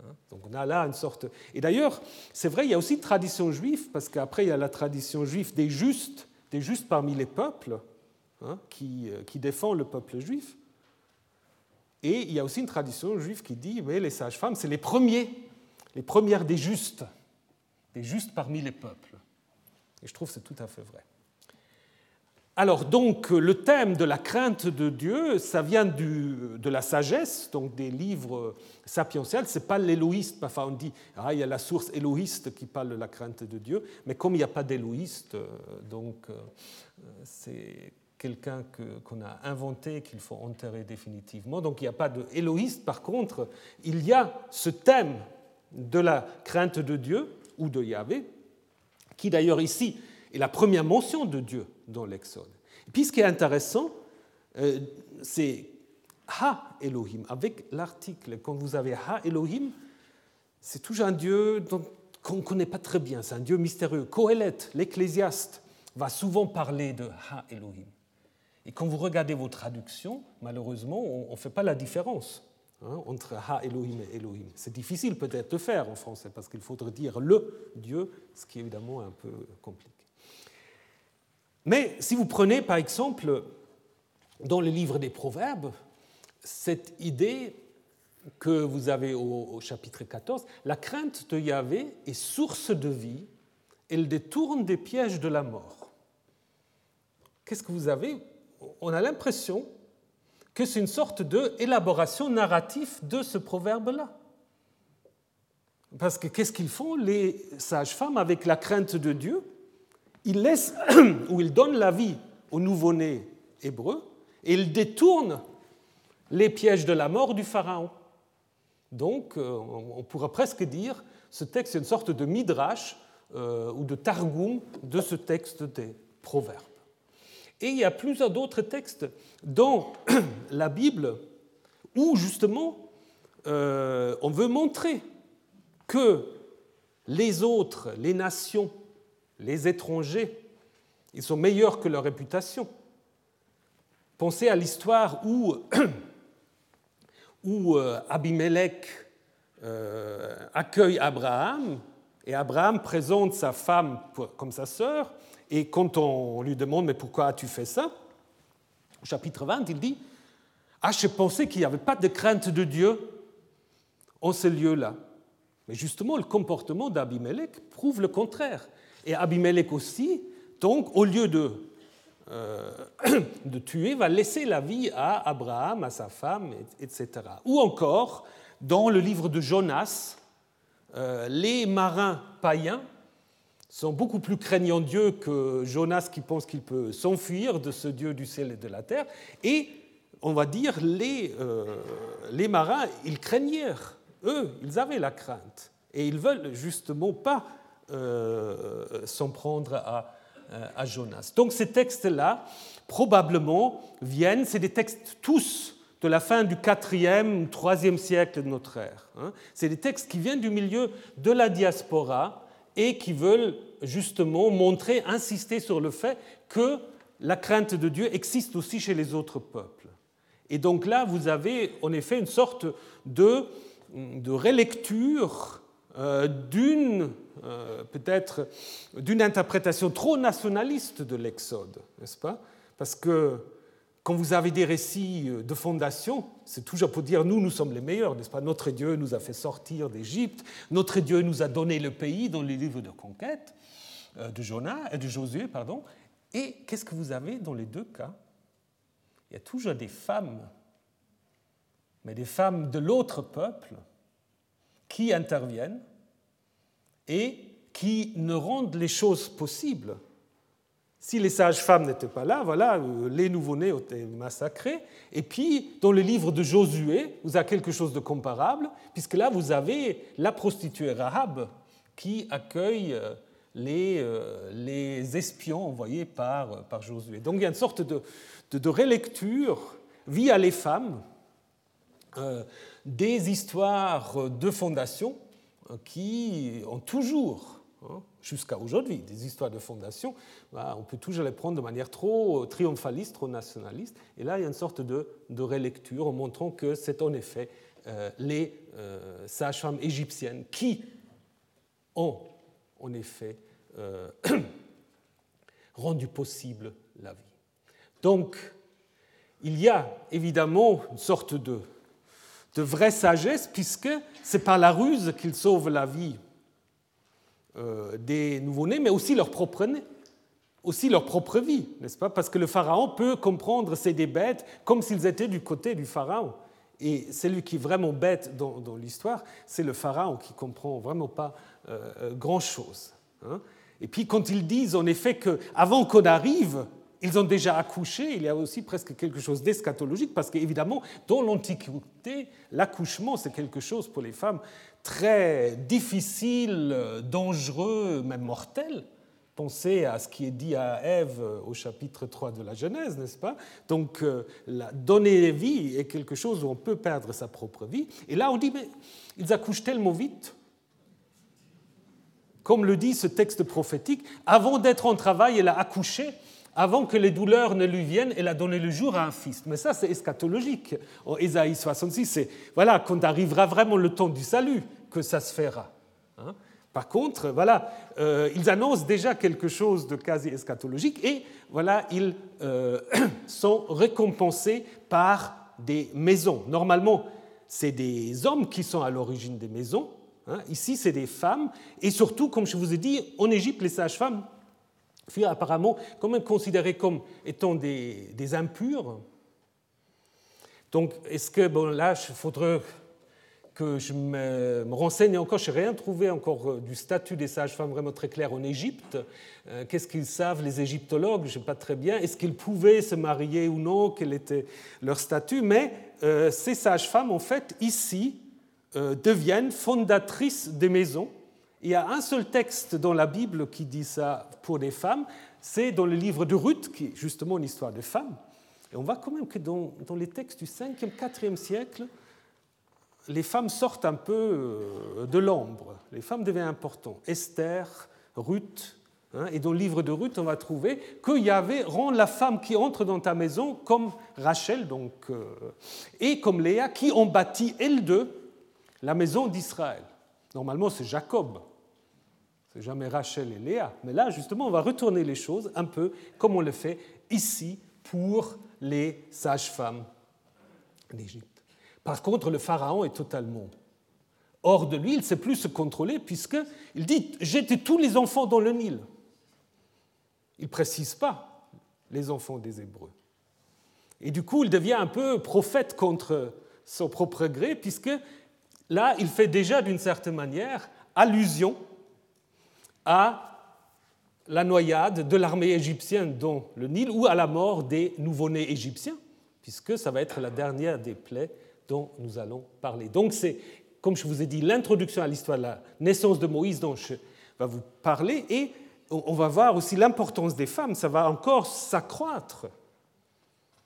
Hein? Donc on a là une sorte... Et d'ailleurs, c'est vrai, il y a aussi une tradition juive, parce qu'après, il y a la tradition juive des justes, des justes parmi les peuples, hein, qui, euh, qui défend le peuple juif. Et il y a aussi une tradition juive qui dit que les sages-femmes, c'est les premiers, les premières des justes, des justes parmi les peuples. Et je trouve que c'est tout à fait vrai. Alors donc le thème de la crainte de Dieu, ça vient de la sagesse, donc des livres sapientiels. C'est pas l'éloïste. Enfin, on dit ah, il y a la source éloïste qui parle de la crainte de Dieu, mais comme il n'y a pas d'éloïste, euh, donc euh, c'est quelqu'un qu'on a inventé qu'il faut enterrer définitivement. Donc il n'y a pas d'éloïste. Par contre, il y a ce thème de la crainte de Dieu ou de Yahvé, qui d'ailleurs ici est la première mention de Dieu dans l'Exode. Puis ce qui est intéressant, euh, c'est Ha Elohim, avec l'article. Quand vous avez Ha Elohim, c'est toujours un Dieu qu'on ne connaît pas très bien, c'est un Dieu mystérieux. Kohelet, l'ecclésiaste, va souvent parler de Ha Elohim. Et quand vous regardez vos traductions, malheureusement, on ne fait pas la différence hein, entre Ha Elohim et Elohim. C'est difficile peut-être de faire en français parce qu'il faudrait dire le Dieu, ce qui est évidemment un peu compliqué. Mais si vous prenez par exemple dans le livre des Proverbes, cette idée que vous avez au, chapitre 14, la crainte de Yahvé est source de vie, elle détourne des pièges de la mort. Qu'est-ce que vous avez? On a l'impression que c'est une sorte d'élaboration narrative de ce proverbe-là. Parce que qu'est-ce qu'ils font, les sages-femmes, avec la crainte de Dieu? Il laisse ou il donne la vie au nouveau-né hébreu et il détourne les pièges de la mort du pharaon. Donc, euh, on pourrait presque dire ce texte est une sorte de midrash euh, ou de targum de ce texte des proverbes. Et il y a plusieurs d'autres textes dans la Bible où justement euh, on veut montrer que les autres, les nations, les étrangers, ils sont meilleurs que leur réputation. Pensez à l'histoire où, où euh, Abimelech euh, accueille Abraham et Abraham présente sa femme comme sa sœur et quand on lui demande mais pourquoi as-tu fait ça? Au chapitre 20, il dit Ah, je pensais qu'il n'y avait pas de crainte de Dieu en ce lieu-là. Mais justement, le comportement d'Abimelech prouve le contraire. Et Abimelech aussi, donc, au lieu de, euh, de tuer, va laisser la vie à Abraham, à sa femme, etc. Ou encore, dans le livre de Jonas, euh, les marins païens sont beaucoup plus craignants Dieu que Jonas qui pense qu'il peut s'enfuir de ce Dieu du ciel et de la terre. Et on va dire, les, euh, les marins, ils craignèrent, eux, ils avaient la crainte. Et ils veulent justement pas euh, s'en prendre à, euh, à Jonas. Donc ces textes-là, probablement, viennent, c'est des textes tous de la fin du 4e, 3e siècle de notre ère. Hein. C'est des textes qui viennent du milieu de la diaspora et qui veulent justement montrer, insister sur le fait que la crainte de Dieu existe aussi chez les autres peuples. Et donc là, vous avez en effet une sorte de, de relecture euh, d'une euh, peut-être d'une interprétation trop nationaliste de l'Exode, n'est-ce pas? Parce que quand vous avez des récits de fondation, c'est toujours pour dire nous, nous sommes les meilleurs, n'est-ce pas? Notre Dieu nous a fait sortir d'Égypte, notre Dieu nous a donné le pays dans les livres de conquête euh, de Jonas et de Josué, pardon. Et qu'est-ce que vous avez dans les deux cas? Il y a toujours des femmes, mais des femmes de l'autre peuple qui interviennent et qui ne rendent les choses possibles. Si les sages-femmes n'étaient pas là, voilà, euh, les nouveau-nés été massacrés. Et puis, dans le livre de Josué, vous avez quelque chose de comparable, puisque là, vous avez la prostituée Rahab qui accueille euh, les, euh, les espions envoyés par, par Josué. Donc, il y a une sorte de, de, relecture via les femmes des histoires de fondation qui ont toujours, hein, jusqu'à aujourd'hui, des histoires de fondation, bah, on peut toujours les prendre de manière trop triomphaliste, trop nationaliste. Et là, il y a une sorte de, de relecture en montrant que c'est en effet euh, les euh, sages-femmes égyptiennes qui ont en effet euh, rendu possible la vie. Donc, il y a évidemment une sorte de de vraie sagesse, puisque c'est par la ruse qu'ils sauvent la vie des nouveau-nés, mais aussi leur propre aussi leur propre vie, n'est-ce pas? Parce que le pharaon peut comprendre ces des bêtes comme s'ils étaient du côté du pharaon. Et celui qui est vraiment bête dans, l'histoire, c'est le pharaon qui comprend vraiment pas euh, euh, grand-chose. Hein. Et puis quand ils disent en effet qu'avant qu'on arrive, ils ont déjà accouché, il y a aussi presque quelque chose d'eschatologique, parce qu'évidemment, dans l'Antiquité, l'accouchement, c'est quelque chose pour les femmes très difficile, dangereux, même mortel. Pensez à ce qui est dit à Ève au chapitre 3 de la Genèse, n'est-ce pas? Donc, euh, la, donner vie est quelque chose où on peut perdre sa propre vie. Et là, on dit, mais ils accouchent tellement vite. Comme le dit ce texte prophétique, avant d'être en travail, elle a accouché avant que les douleurs ne lui viennent, elle a donné le jour à un fils. Mais ça, c'est eschatologique. En Ésaïe 66, c'est voilà, quand arrivera vraiment le temps du salut que ça se fera. Hein. Par contre, voilà, euh, ils annoncent déjà quelque chose de quasi eschatologique et voilà, ils euh, sont récompensés par des maisons. Normalement, c'est des hommes qui sont à l'origine des maisons. Hein. Ici, c'est des femmes. Et surtout, comme je vous ai dit, en Égypte, les sages-femmes furent apparemment quand même considérés comme étant des, impurs. Donc, est-ce que, bon, là, il faudrait que je me, renseigne encore, je n'ai rien trouvé encore euh, du statut des sages-femmes vraiment très clair en Égypte. Euh, qu'est-ce qu'ils savent, les égyptologues? Je ne sais pas très bien. Est-ce qu'ils pouvaient se marier ou non? Quel était leur statut? Mais euh, ces sages-femmes, en fait, ici, deviennent fondatrices des maisons il y a un seul texte dans la Bible qui dit ça pour les femmes, c'est dans le livre de Ruth, qui est justement une histoire de femmes. Et on voit quand même que dans, les textes du 5e, 4e siècle, les femmes sortent un peu euh, de l'ombre. Les femmes deviennent importantes. Esther, Ruth, hein, et dans le livre de Ruth, on va trouver que Yahvé rend la femme qui entre dans ta maison comme Rachel donc, euh, et comme Léa, qui ont bâti, elles deux, la maison d'Israël. Normalement, c'est Jacob c'est jamais Rachel et Léa. Mais là, justement, on va retourner les choses un peu comme on le fait ici pour les sages-femmes d'Égypte. Par contre, le Pharaon est totalement hors de lui, il ne sait plus se contrôler puisqu'il dit J'étais tous les enfants dans le Nil. Il ne précise pas les enfants des Hébreux. Et du coup, il devient un peu prophète contre son propre gré, puisque là, il fait déjà d'une certaine manière allusion à la noyade de l'armée égyptienne dans le Nil ou à la mort des nouveau-nés égyptiens, puisque ça va être la dernière des plaies dont nous allons parler. Donc c'est, comme je vous ai dit, l'introduction à l'histoire de la naissance de Moïse dont je vais vous parler, et on va voir aussi l'importance des femmes, ça va encore s'accroître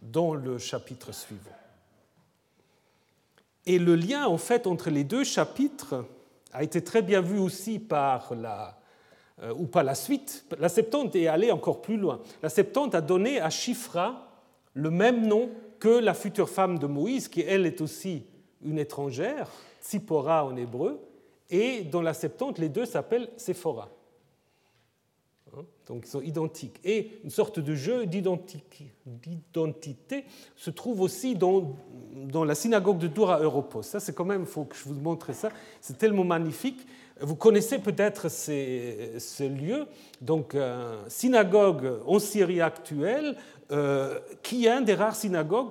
dans le chapitre suivant. Et le lien en fait entre les deux chapitres a été très bien vu aussi par la ou pas la suite. La Septante est allée encore plus loin. La Septante a donné à Chifra le même nom que la future femme de Moïse, qui elle est aussi une étrangère, Tsipora en hébreu, et dans la Septante, les deux s'appellent Sephora. Hein? Donc ils sont identiques. Et une sorte de jeu d'identité se trouve aussi dans, la synagogue de Dura Europos. Ça, c'est quand même, il faut que je vous montre ça, c'est tellement magnifique. Vous connaissez peut-être ce lieu, donc euh, synagogue en Syrie actuelle, euh, qui est un des rares synagogues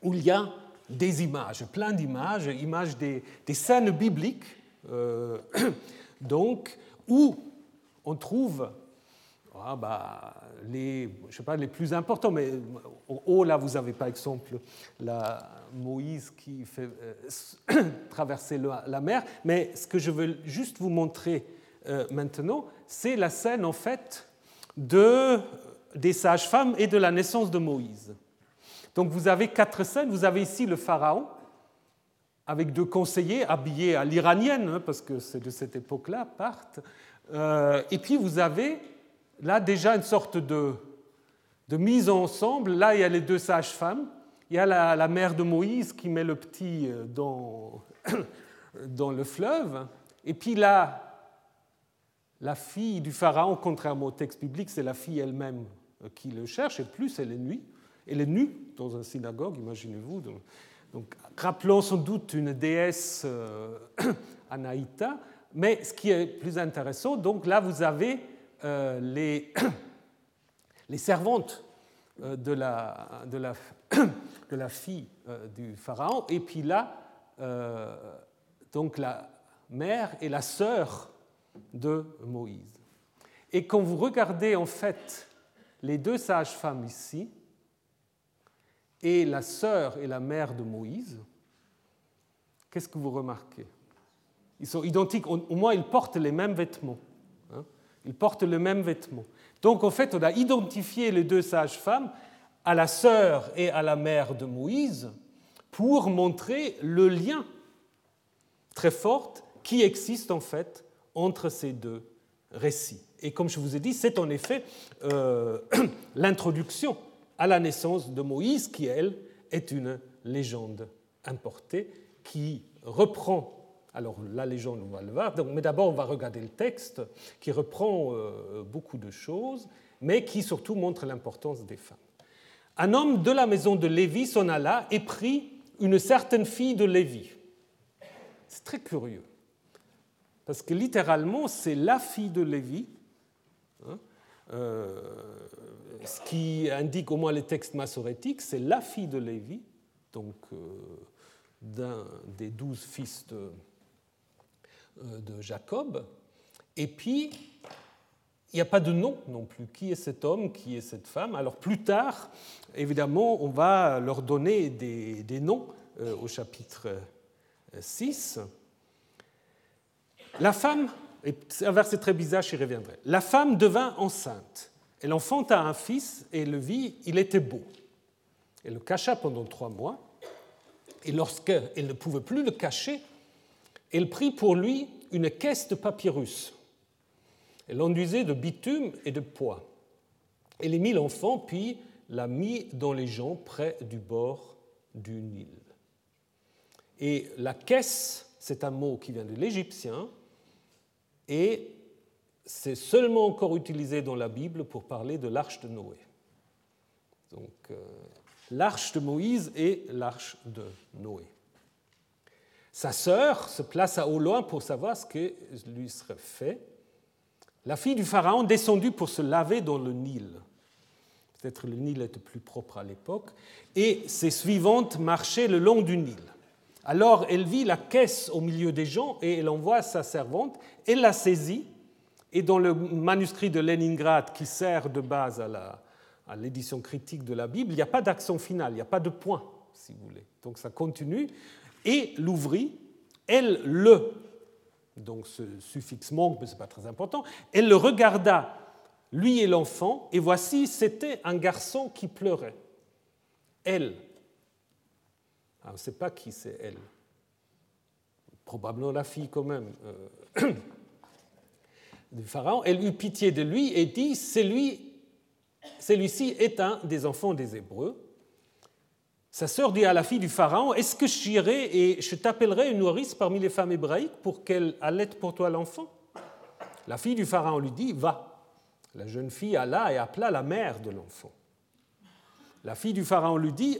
où il y a des images, plein d'images, images des, scènes bibliques, euh, donc, où on trouve ah, bah, les, je sais pas, les plus importants, mais au haut, là, vous avez par exemple la Moïse qui fait euh, traverser la mer, mais ce que je veux juste vous montrer euh, maintenant, c'est la scène, en fait, de, des sages-femmes et de la naissance de Moïse. Donc vous avez quatre scènes, vous avez ici le Pharaon, avec deux conseillers habillés à l'iranienne, hein, parce que c'est de cette époque-là, partent, euh, et puis vous avez là déjà une sorte de, de mise ensemble. Là, il y a les deux sages-femmes. Il y a la, mère de Moïse qui met le petit euh, dans, dans le fleuve. Et puis là, la fille du Pharaon, contrairement au texte biblique, c'est la fille elle-même euh, qui le cherche, et plus elle est nue. Elle est nue dans une synagogue, imaginez-vous. Donc, donc, rappelant sans doute une déesse euh, Anaïta. Mais ce qui est plus intéressant, donc là, vous avez euh, les les servantes de la, de la, de la fille du pharaon, et puis là, donc la mère et la sœur de Moïse. Et quand vous regardez en fait les deux sages-femmes ici, et la sœur et la mère de Moïse, qu'est-ce que vous remarquez? Ils sont identiques, au moins ils portent les mêmes vêtements. Ils portent le même vêtement. Donc en fait, on a identifié les deux sages-femmes à la sœur et à la mère de Moïse pour montrer le lien très fort qui existe en fait entre ces deux récits. Et comme je vous ai dit, c'est en effet euh, l'introduction à la naissance de Moïse qui, elle, est une légende importée qui reprend, alors la légende, on va le voir, mais d'abord on va regarder le texte qui reprend euh, beaucoup de choses, mais qui surtout montre l'importance des femmes. Un homme de la maison de Lévi s'en alla et prit une certaine fille de Lévi. C'est très curieux. Parce que littéralement, c'est la fille de Lévi, hein, euh, ce qui indique au moins les textes massorétiques, c'est la fille de Lévi, donc euh, d'un des douze fils de, de Jacob. Et puis, il n'y a pas de nom non plus. Qui est cet homme? Qui est cette femme? Alors plus tard, évidemment, on va leur donner des, des noms au chapitre 6. La femme, et c'est un verset très bizarre, j'y reviendrai. La femme devint enceinte. Elle enfanta un fils et le vit, il était beau. Elle le cacha pendant trois mois. Et lorsqu'elle ne pouvait plus le cacher, elle prit pour lui une caisse de papyrus. Elle l'enduisait de bitume et de poids. Elle y mit l'enfant, puis l'a mis dans les gens près du bord du Nil. Et la caisse, c'est un mot qui vient de l'égyptien, et c'est seulement encore utilisé dans la Bible pour parler de l'arche de Noé. Donc, euh, l'arche de Moïse et l'arche de Noé. Sa sœur se plaça au loin pour savoir ce que lui serait fait. La fille du Pharaon descendit pour se laver dans le Nil. Peut-être le Nil était plus propre à l'époque. Et ses suivantes marchaient le long du Nil. Alors elle vit la caisse au milieu des gens et elle envoie sa servante, elle la saisit, et dans le manuscrit de Leningrad qui sert de base à l'édition critique de la Bible, il n'y a pas d'accent final, il n'y a pas de point, si vous voulez. Donc ça continue, et l'ouvrit, elle le, donc ce suffixe manque, mais ce n'est pas très important, elle le regarda, lui et l'enfant, et voici, c'était un garçon qui pleurait. Elle, ah, on ne sait pas qui c'est elle. Probablement la fille quand même euh, du Pharaon. Elle eut pitié de lui et dit, celui, celui-ci est un des enfants des Hébreux. Sa sœur dit à la fille du Pharaon, est-ce que j'irai et je t'appellerai une nourrice parmi les femmes hébraïques pour qu'elle allaite pour toi l'enfant? La fille du Pharaon lui dit, va. La jeune fille alla et appela la mère de l'enfant. La fille du Pharaon lui dit,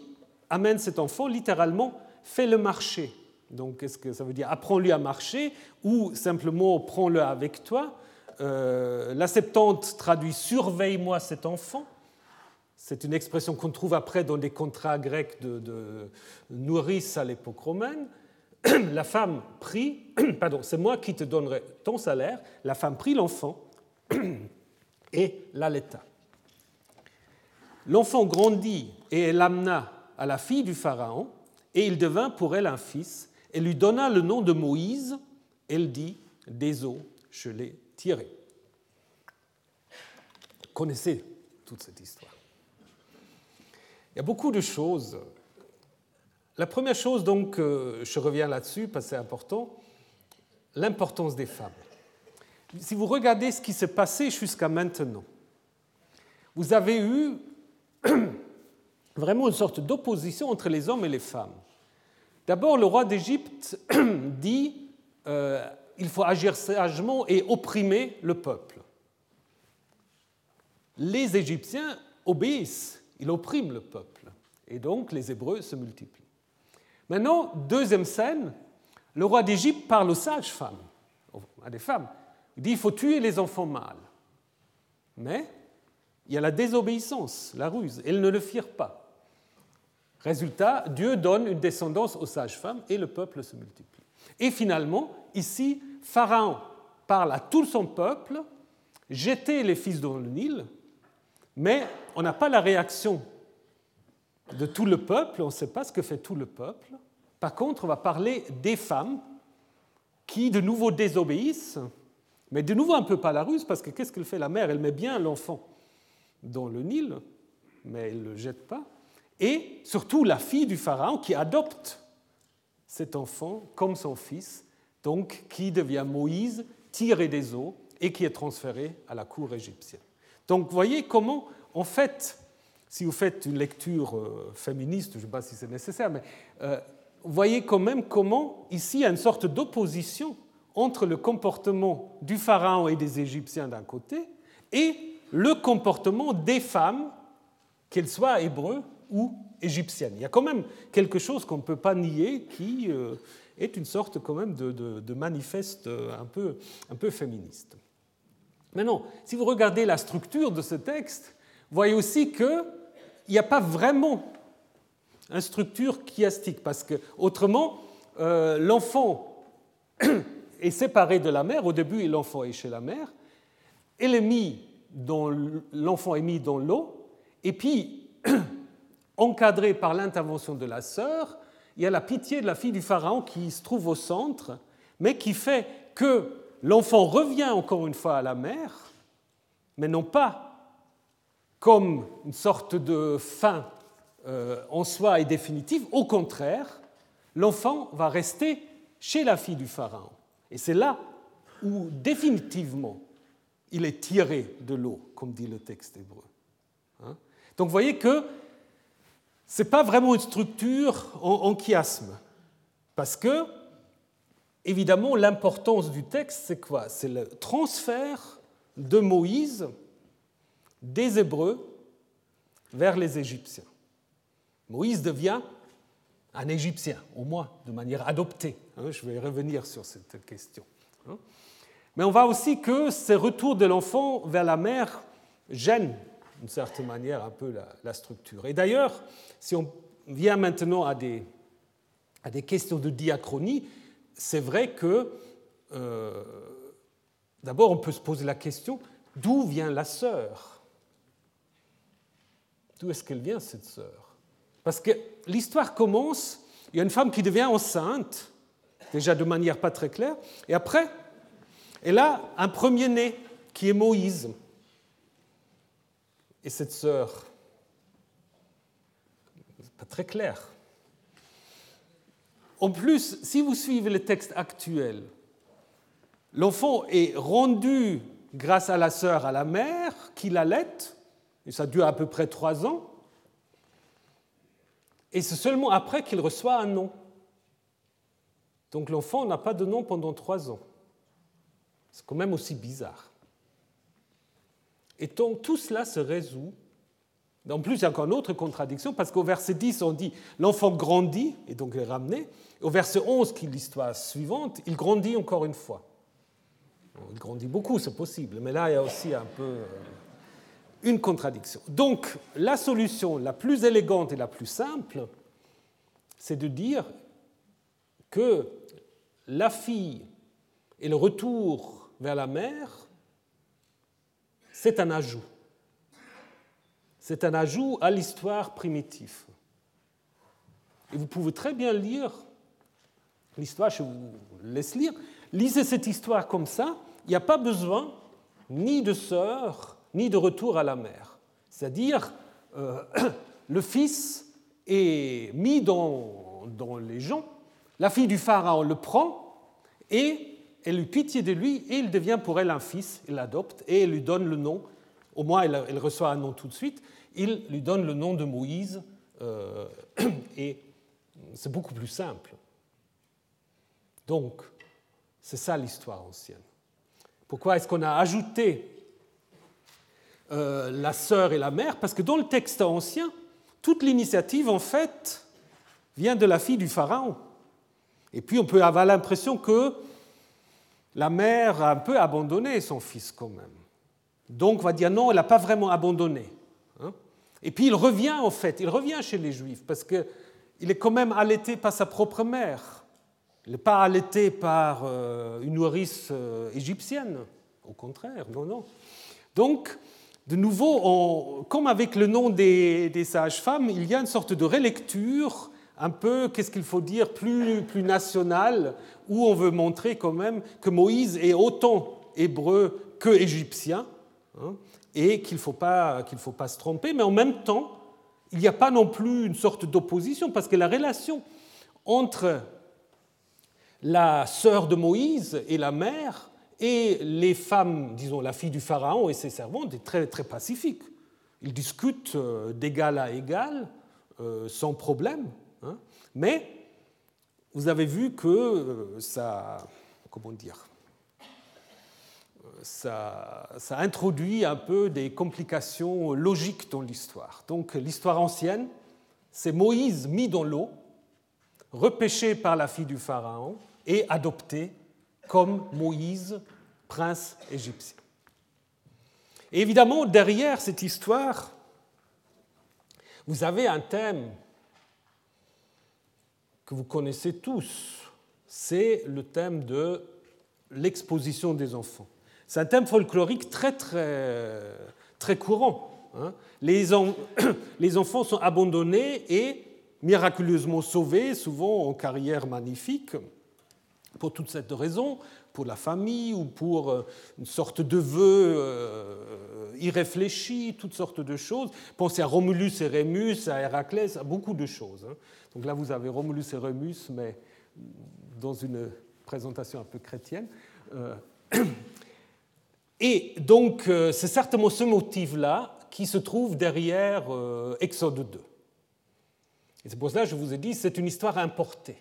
amène cet enfant, littéralement, fais-le marcher. Donc, qu'est-ce que ça veut dire? Apprends-lui à marcher ou simplement prends-le avec toi. Euh, la Septante traduit surveille-moi cet enfant. C'est une expression qu'on trouve après dans des contrats grecs de, de nourrice à l'époque romaine. La femme prit, pardon, c'est moi qui te donnerai ton salaire. La femme prit l'enfant et l'allaita. L'enfant grandit et elle l'amena à la fille du Pharaon, et il devint pour elle un fils, et lui donna le nom de Moïse. Elle dit, des eaux, je l'ai tiré. connaissez toute cette histoire. Il y a beaucoup de choses. La première chose, donc, je reviens là-dessus parce que c'est important, l'importance des femmes. Si vous regardez ce qui s'est passé jusqu'à maintenant, vous avez eu vraiment une sorte d'opposition entre les hommes et les femmes. D'abord, le roi d'Égypte dit euh, il faut agir sagement et opprimer le peuple. Les Égyptiens obéissent, ils oppriment le peuple, et donc les Hébreux se multiplient. Maintenant, deuxième scène, le roi d'Égypte parle aux sages-femmes, à des femmes. Il dit il faut tuer les enfants mâles. Mais il y a la désobéissance, la ruse. Elles ne le firent pas. Résultat, Dieu donne une descendance aux sages-femmes et le peuple se multiplie. Et finalement, ici, Pharaon parle à tout son peuple, jetez les fils dans le Nil, mais on n'a pas la réaction de tout le peuple, on ne sait pas ce que fait tout le peuple. Par contre, on va parler des femmes qui de nouveau désobéissent, mais de nouveau un peu pas la ruse, parce que qu'est-ce qu'elle fait la mère? Elle met bien l'enfant dans le Nil, mais elle ne le jette pas. Et surtout la fille du Pharaon qui adopte cet enfant comme son fils, donc qui devient Moïse, tiré des eaux et qui est transféré à la cour égyptienne. Donc voyez comment, en fait, si vous faites une lecture euh, féministe, je ne sais pas si c'est nécessaire, mais euh, voyez quand même comment ici il y a une sorte d'opposition entre le comportement du Pharaon et des Égyptiens d'un côté et le comportement des femmes, qu'elles soient hébreux ou égyptiennes. Il y a quand même quelque chose qu'on ne peut pas nier qui euh, est une sorte quand même de, manifeste un peu, un peu féministe. Maintenant, si vous regardez la structure de ce texte, vous voyez aussi qu'il n'y a pas vraiment une structure chiastique, parce que autrement, euh, l'enfant est séparé de la mère. Au début, l'enfant est chez la mère. Est mis l'enfant est mis dans l'eau, et puis encadré par l'intervention de la sœur, il y a la pitié de la fille du pharaon qui se trouve au centre, mais qui fait que l'enfant revient encore une fois à la mère, mais non pas comme une sorte de fin euh, en soi et définitive. Au contraire, l'enfant va rester chez la fille du Pharaon. Et c'est là où définitivement il est tiré de l'eau, comme dit le texte hébreu. Hein. Donc vous voyez que ce n'est pas vraiment une structure en chiasme, parce que évidemment, l'importance du texte, c'est quoi? C'est le transfert de Moïse des Hébreux vers les Égyptiens. Moïse devient un Égyptien, au moins de manière adoptée. Hein, je vais revenir sur cette question. Hein. Mais on voit aussi que ces retours de l'enfant vers la mère gênent d'une certaine manière un peu la, structure. Et d'ailleurs, si on vient maintenant à des, à des questions de diachronie, c'est vrai que, euh, d'abord, on peut se poser la question, d'où vient la sœur? D'où est-ce qu'elle vient, cette sœur? Parce que l'histoire commence, il y a une femme qui devient enceinte, déjà de manière pas très claire, et après, elle a un premier-né qui est Moïse. Et cette sœur, pas très clair. En plus, si vous suivez le texte actuel, l'enfant est rendu grâce à la sœur à la mère qui l'allait, et ça dure à peu près trois ans, et c'est seulement après qu'il reçoit un nom. Donc l'enfant n'a pas de nom pendant trois ans. C'est quand même aussi bizarre. Et donc tout cela se résout en plus, il y a encore une autre contradiction, parce qu'au verset 10, on dit l'enfant grandit, et donc est ramené. Au verset 11, qui est l'histoire suivante, il grandit encore une fois. il grandit beaucoup, c'est possible, mais là, il y a aussi un peu euh, une contradiction. Donc, la solution la plus élégante et la plus simple, c'est de dire que la fille et le retour vers la mère, c'est un ajout c'est un ajout à l'histoire primitive. Et vous pouvez très bien lire l'histoire, je vous laisse lire. Lisez cette histoire comme ça, il n'y a pas besoin ni de sœur, ni de retour à la mère. C'est-à-dire, euh, le fils est mis dans, dans les gens, la fille du pharaon le prend, et elle eut pitié de lui, et il devient pour elle un fils, elle l'adopte, et elle lui donne le nom au moins elle, reçoit un nom tout de suite, il lui donne le nom de Moïse, euh, et c'est beaucoup plus simple. Donc, c'est ça l'histoire ancienne. Pourquoi est-ce qu'on a ajouté euh, la sœur et la mère? Parce que dans le texte ancien, toute l'initiative, en fait, vient de la fille du Pharaon. Et puis, on peut avoir l'impression que la mère a un peu abandonné son fils quand même. Donc on va dire non, elle n'a pas vraiment abandonné. Hein. Et puis il revient en fait, il revient chez les Juifs parce qu'il est quand même allaité par sa propre mère. Pas allaité par euh, une nourrice euh, égyptienne, au contraire, non, non. Donc, de nouveau, comme avec le nom des, sages-femmes, il y a une sorte de relecture un peu, qu'est-ce qu'il faut dire, plus, plus national, où on veut montrer quand même que Moïse est autant hébreu que égyptien, hein, et qu'il ne faut, pas, faut pas se tromper, mais en même temps, il n'y a pas non plus une sorte d'opposition, parce que la relation entre la sœur de Moïse et la mère et les femmes, disons la fille du Pharaon et ses servantes, est très, très pacifique. Ils discutent euh, d'égal à égal, euh, sans problème. Hein. Mais vous avez vu que euh, ça, comment dire, ça, ça, introduit un peu des complications logiques dans l'histoire. Donc l'histoire ancienne, c'est Moïse mis dans l'eau, repêché par la fille du Pharaon et adopté comme Moïse, prince égyptien. Et évidemment, derrière cette histoire, vous avez un thème que vous connaissez tous, c'est le thème de l'exposition des enfants. C'est un thème folklorique très très, très courant. Hein. Les, les, enfants sont abandonnés et miraculeusement sauvés, souvent en carrière magnifique, pour toute cette raison, pour la famille ou pour euh, une sorte de vœu euh, irréfléchi, toutes sortes de choses. Pensez à Romulus et Rémus, à Héraclès, à beaucoup de choses. Hein. Donc là, vous avez Romulus et Remus, mais dans une présentation un peu chrétienne. Euh, et donc, c'est certainement ce motif-là qui se trouve derrière Exode 2. Et c'est pour ça que je vous ai dit, c'est une histoire importée.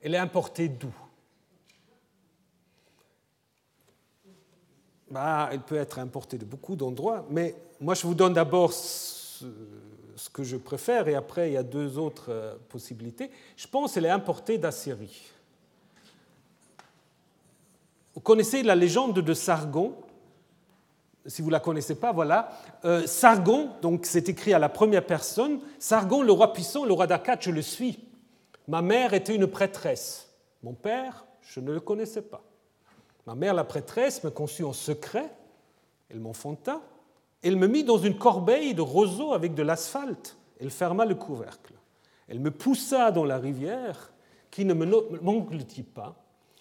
Elle est importée d'où? Bah, Elle peut être importée de beaucoup d'endroits, mais moi je vous donne d'abord ce que je préfère, et après il y a deux autres euh, possibilités. Je pense qu'elle est importée d'Assyrie. Vous connaissez la légende de Sargon? Si vous ne la connaissez pas, voilà. Euh, Sargon, donc c'est écrit à la première personne. Sargon, le roi puissant, le roi d'Akkad, je le suis. Ma mère était une prêtresse. Mon père, je ne le connaissais pas. Ma mère, la prêtresse, me conçut en secret. Elle m'enfanta. Elle me mit dans une corbeille de roseaux avec de l'asphalte. Elle ferma le couvercle. Elle me poussa dans la rivière qui ne m'engloutit pas.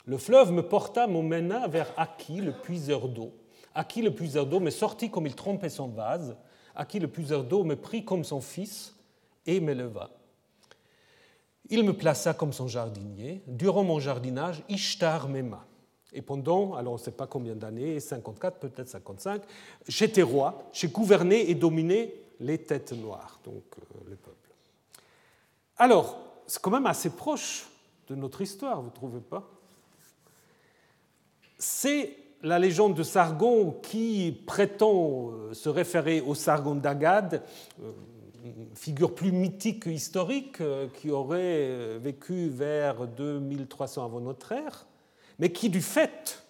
Le fleuve me porta, m'emmena vers Aki, le puiseur d'eau. Aki, le puiseur d'eau, me sortit comme il trompait son vase. Aki, le puiseur d'eau, me prit comme son fils et m'éleva. Il me plaça comme son jardinier. Durant mon jardinage, Ishtar m'aima. Et pendant, alors on ne sait pas combien d'années, 54, peut-être 55, j'étais roi, j'ai gouverné et dominé les têtes noires, donc euh, le peuple. Alors, c'est quand même assez proche de notre histoire, vous ne trouvez pas? C'est la légende de Sargon qui prétend euh, se référer au Sargon d'Agad, euh, figure plus mythique que historique, qui aurait vécu vers 2300 avant notre ère mais qui du fait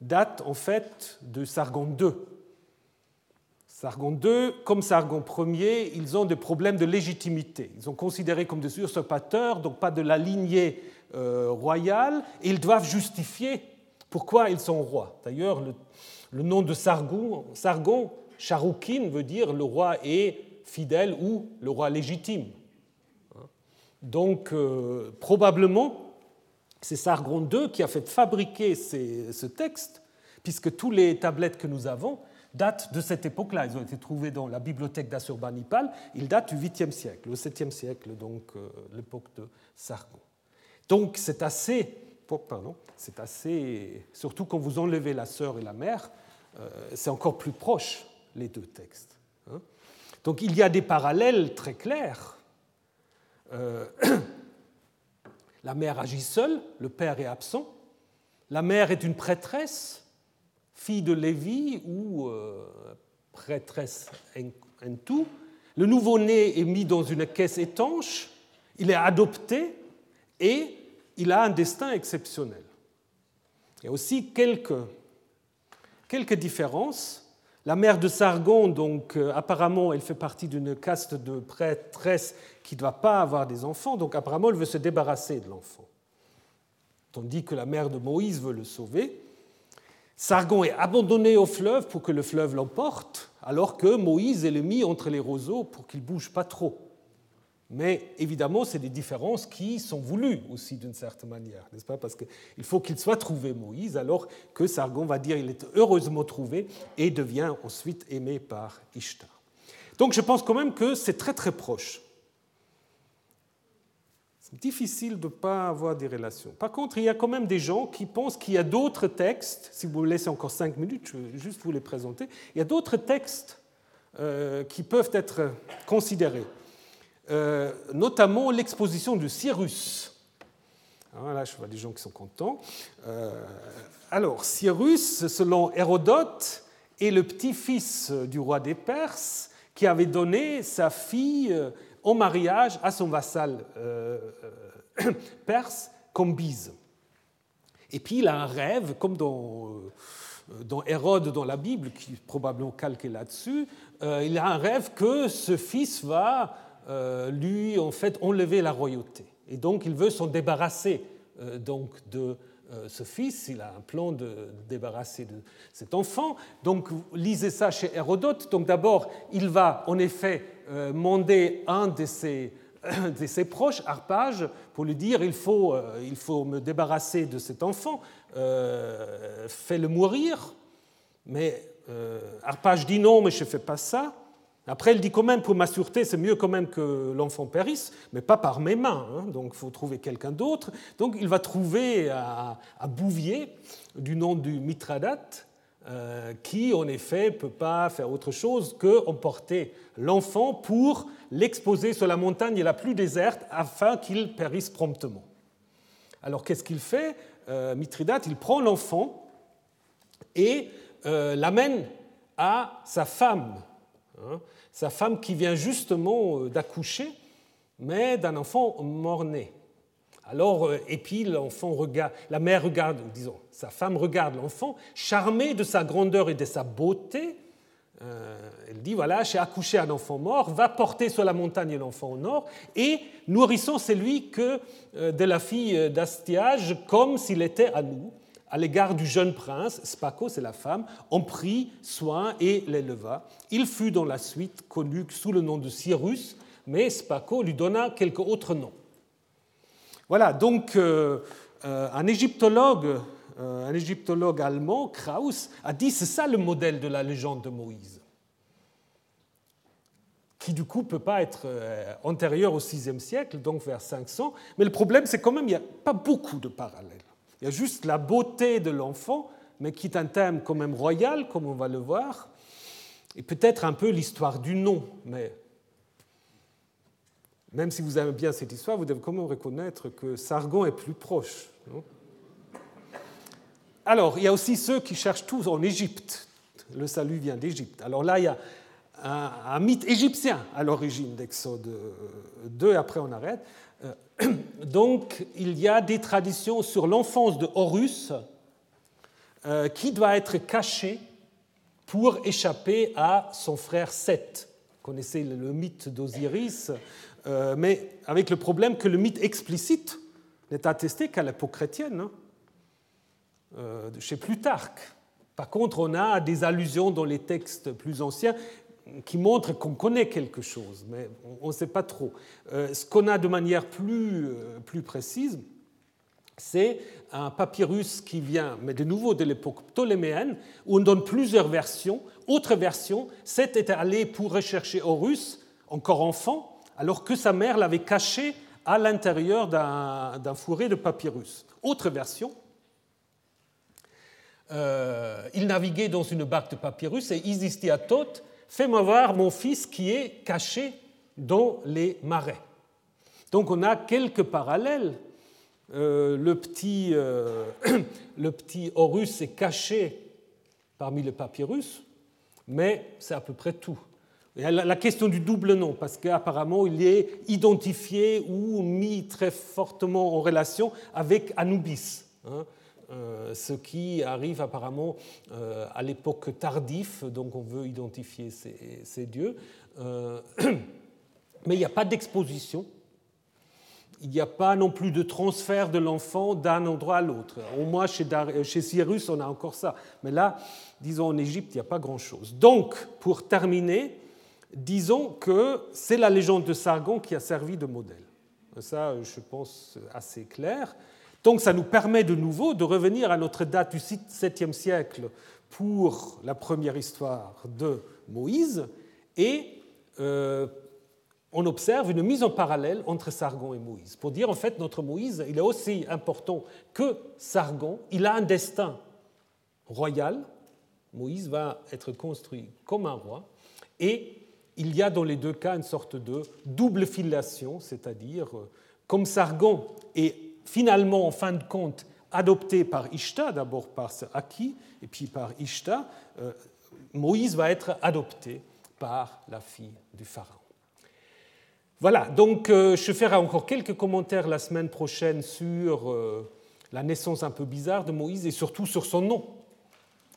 date en fait de Sargon II. Sargon II, comme Sargon Ier, ils ont des problèmes de légitimité. Ils sont considérés comme des usurpateurs, donc pas de la lignée euh, royale, et ils doivent justifier pourquoi ils sont rois. D'ailleurs, le, nom de Sargon, Sargon, Charoukin, veut dire le roi est fidèle ou le roi légitime. Donc, euh, probablement, c'est Sargon II qui a fait fabriquer ce texte, puisque tous les tablettes que nous avons datent de cette époque-là. Ils ont été trouvés dans la bibliothèque d'Assurbanipal. Ils datent du 8e siècle, au 7e siècle, donc euh, l'époque de Sargon. Donc c'est assez, oh, pardon, c'est assez, surtout quand vous enlevez la sœur et la mère, euh, c'est encore plus proche les deux textes. Donc il y a des parallèles très clairs. Euh, La mère agit seule, le père est absent. La mère est une prêtresse, fille de Lévi ou euh, prêtresse en, tout. Le nouveau-né est mis dans une caisse étanche, il est adopté et il a un destin exceptionnel. Il y a aussi quelques quelques différences. La mère de Sargon, donc euh, apparemment, elle fait partie d'une caste de prêtresses qui ne doit pas avoir des enfants, donc apparemment, elle veut se débarrasser de l'enfant. Tandis que la mère de Moïse veut le sauver. Sargon est abandonné au fleuve pour que le fleuve l'emporte, alors que Moïse est le mis entre les roseaux pour qu'il bouge pas trop. Mais évidemment, c'est des différences qui sont voulues aussi d'une certaine manière, n'est-ce pas? Parce qu'il faut qu'il soit trouvé Moïse, alors que Sargon va dire il est heureusement trouvé et devient ensuite aimé par Ishtar. Donc je pense quand même que c'est très très proche. C'est difficile de ne pas avoir des relations. Par contre, il y a quand même des gens qui pensent qu'il y a d'autres textes, si vous me laissez encore cinq minutes, je vais juste vous les présenter, il y a d'autres textes euh, qui peuvent être considérés. Euh, notamment l'exposition de Cyrus. Voilà, je vois des gens qui sont contents. Euh, alors, Cyrus, selon Hérodote, est le petit-fils du roi des Perses qui avait donné sa fille euh, en mariage à son vassal perse, Cambyse. Et puis il a un rêve, comme dans, Hérode dans la Bible, qui est probablement calqué là-dessus, il a un rêve que ce fils va lui, en fait, enlever la royauté. Et donc, il veut s'en débarrasser euh, donc, de euh, ce fils. Il a un plan de débarrasser de cet enfant. Donc, lisez ça chez Hérodote. Donc, d'abord, il va en effet demander un de ses, de ses proches, Arpage, pour lui dire il faut, il faut me débarrasser de cet enfant, fais-le mourir. Mais Arpage dit non, mais je ne fais pas ça. Après, elle dit quand même, pour ma sûreté, c'est mieux quand même que l'enfant périsse, mais pas par mes mains. Hein. donc, il faut trouver quelqu'un d'autre. Donc, il va trouver à, Bouvier, du nom du Mithradate, euh, qui, en effet, ne peut pas faire autre chose que emporter l'enfant pour l'exposer sur la montagne la plus déserte afin qu'il périsse promptement. Alors, qu'est-ce qu'il fait euh, Mithridate, il prend l'enfant et euh, l'amène à sa femme. Hein sa femme qui vient justement euh, d'accoucher, mais d'un enfant mort-né. Alors, euh, et puis l'enfant regarde, la mère regarde, disons, sa femme regarde l'enfant, charmée de sa grandeur et de sa beauté. Euh, elle dit voilà, j'ai accouché un enfant mort, va porter sur la montagne l'enfant au nord, et nourrissons celui que de la fille d'Astiage comme s'il était à nous à l'égard du jeune prince, Spaco, c'est la femme, en prit soin et l'éleva. Il fut dans la suite connu sous le nom de Cyrus, mais Spaco lui donna quelques autres noms. Voilà, donc euh, euh, un égyptologue, euh, un égyptologue allemand, Krauss, a dit c'est ça le modèle de la légende de Moïse, qui du coup ne peut pas être antérieur au VIe siècle, donc vers 500, mais le problème c'est quand même qu'il n'y a pas beaucoup de parallèles. Il y a juste la beauté de l'enfant, mais qui est un thème quand même royal, comme on va le voir, et peut-être un peu l'histoire du nom, mais même si vous aimez bien cette histoire, vous devez quand même reconnaître que Sargon est plus proche. Alors, il y a aussi ceux qui cherchent tous en Égypte. Le salut vient d'Égypte. Alors là, il y a un, un mythe égyptien à l'origine d'Exode 2, après on arrête. Euh, donc, il y a des traditions sur l'enfance de Horus euh, qui doit être cachée pour échapper à son frère Seth. Vous connaissez le mythe d'Osiris, euh, mais avec le problème que le mythe explicite n'est attesté qu'à l'époque chrétienne, hein, chez Plutarque. Par contre, on a des allusions dans les textes plus anciens qui montre qu'on connaît quelque chose, mais on ne sait pas trop. Euh, ce qu'on a de manière plus, euh, plus précise, c'est un papyrus qui vient, mais de nouveau de l'époque ptoléméenne, où on donne plusieurs versions. Autre version, Seth était allé pour rechercher Horus, encore enfant, alors que sa mère l'avait caché à l'intérieur d'un fourré de papyrus. Autre version, euh, il naviguait dans une barque de papyrus et Thoth fais-moi voir mon fils qui est caché dans les marais. Donc on a quelques parallèles. Euh, le, petit, euh, le petit Horus est caché parmi les papyrus, mais c'est à peu près tout. La question du double nom, parce qu'apparemment il est identifié ou mis très fortement en relation avec Anubis. Hein. Ce qui arrive apparemment à l'époque tardive, donc on veut identifier ces, dieux. mais il n'y a pas d'exposition il n'y a pas non plus de transfert de l'enfant d'un endroit à l'autre. Au moins chez, chez, Cyrus, on a encore ça. Mais là, disons en Égypte, il n'y a pas grand-chose. Donc, pour terminer, disons que c'est la légende de Sargon qui a servi de modèle. Ça, je pense, assez clair. Donc, ça nous permet de nouveau de revenir à notre date du 7e siècle pour la première histoire de Moïse. Et euh, on observe une mise en parallèle entre Sargon et Moïse, pour dire en fait notre Moïse, il est aussi important que Sargon, il a un destin royal, Moïse va être construit comme un roi, et il y a dans les deux cas une sorte de double filiation, c'est-à-dire comme Sargon est finalement en fin de compte adopté par Ishta, d'abord par Aki et puis par Ishta, euh, Moïse va être adopté par la fille du Pharaon. Voilà, donc euh, je ferai encore quelques commentaires la semaine prochaine sur euh, la naissance un peu bizarre de Moïse et surtout sur son nom.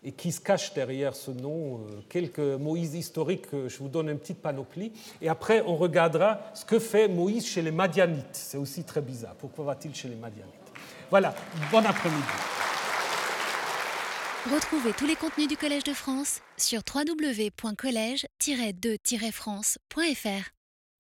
Et qui se cache derrière ce nom, euh, quelques Moïse historiques, je vous donne une petite panoplie. Et après, on regardera ce que fait Moïse chez les Madianites. C'est aussi très bizarre. Pourquoi va-t-il chez les Madianites? Voilà, bon après-midi. Retrouvez tous les contenus du Collège de France sur www.colège-2-france.fr.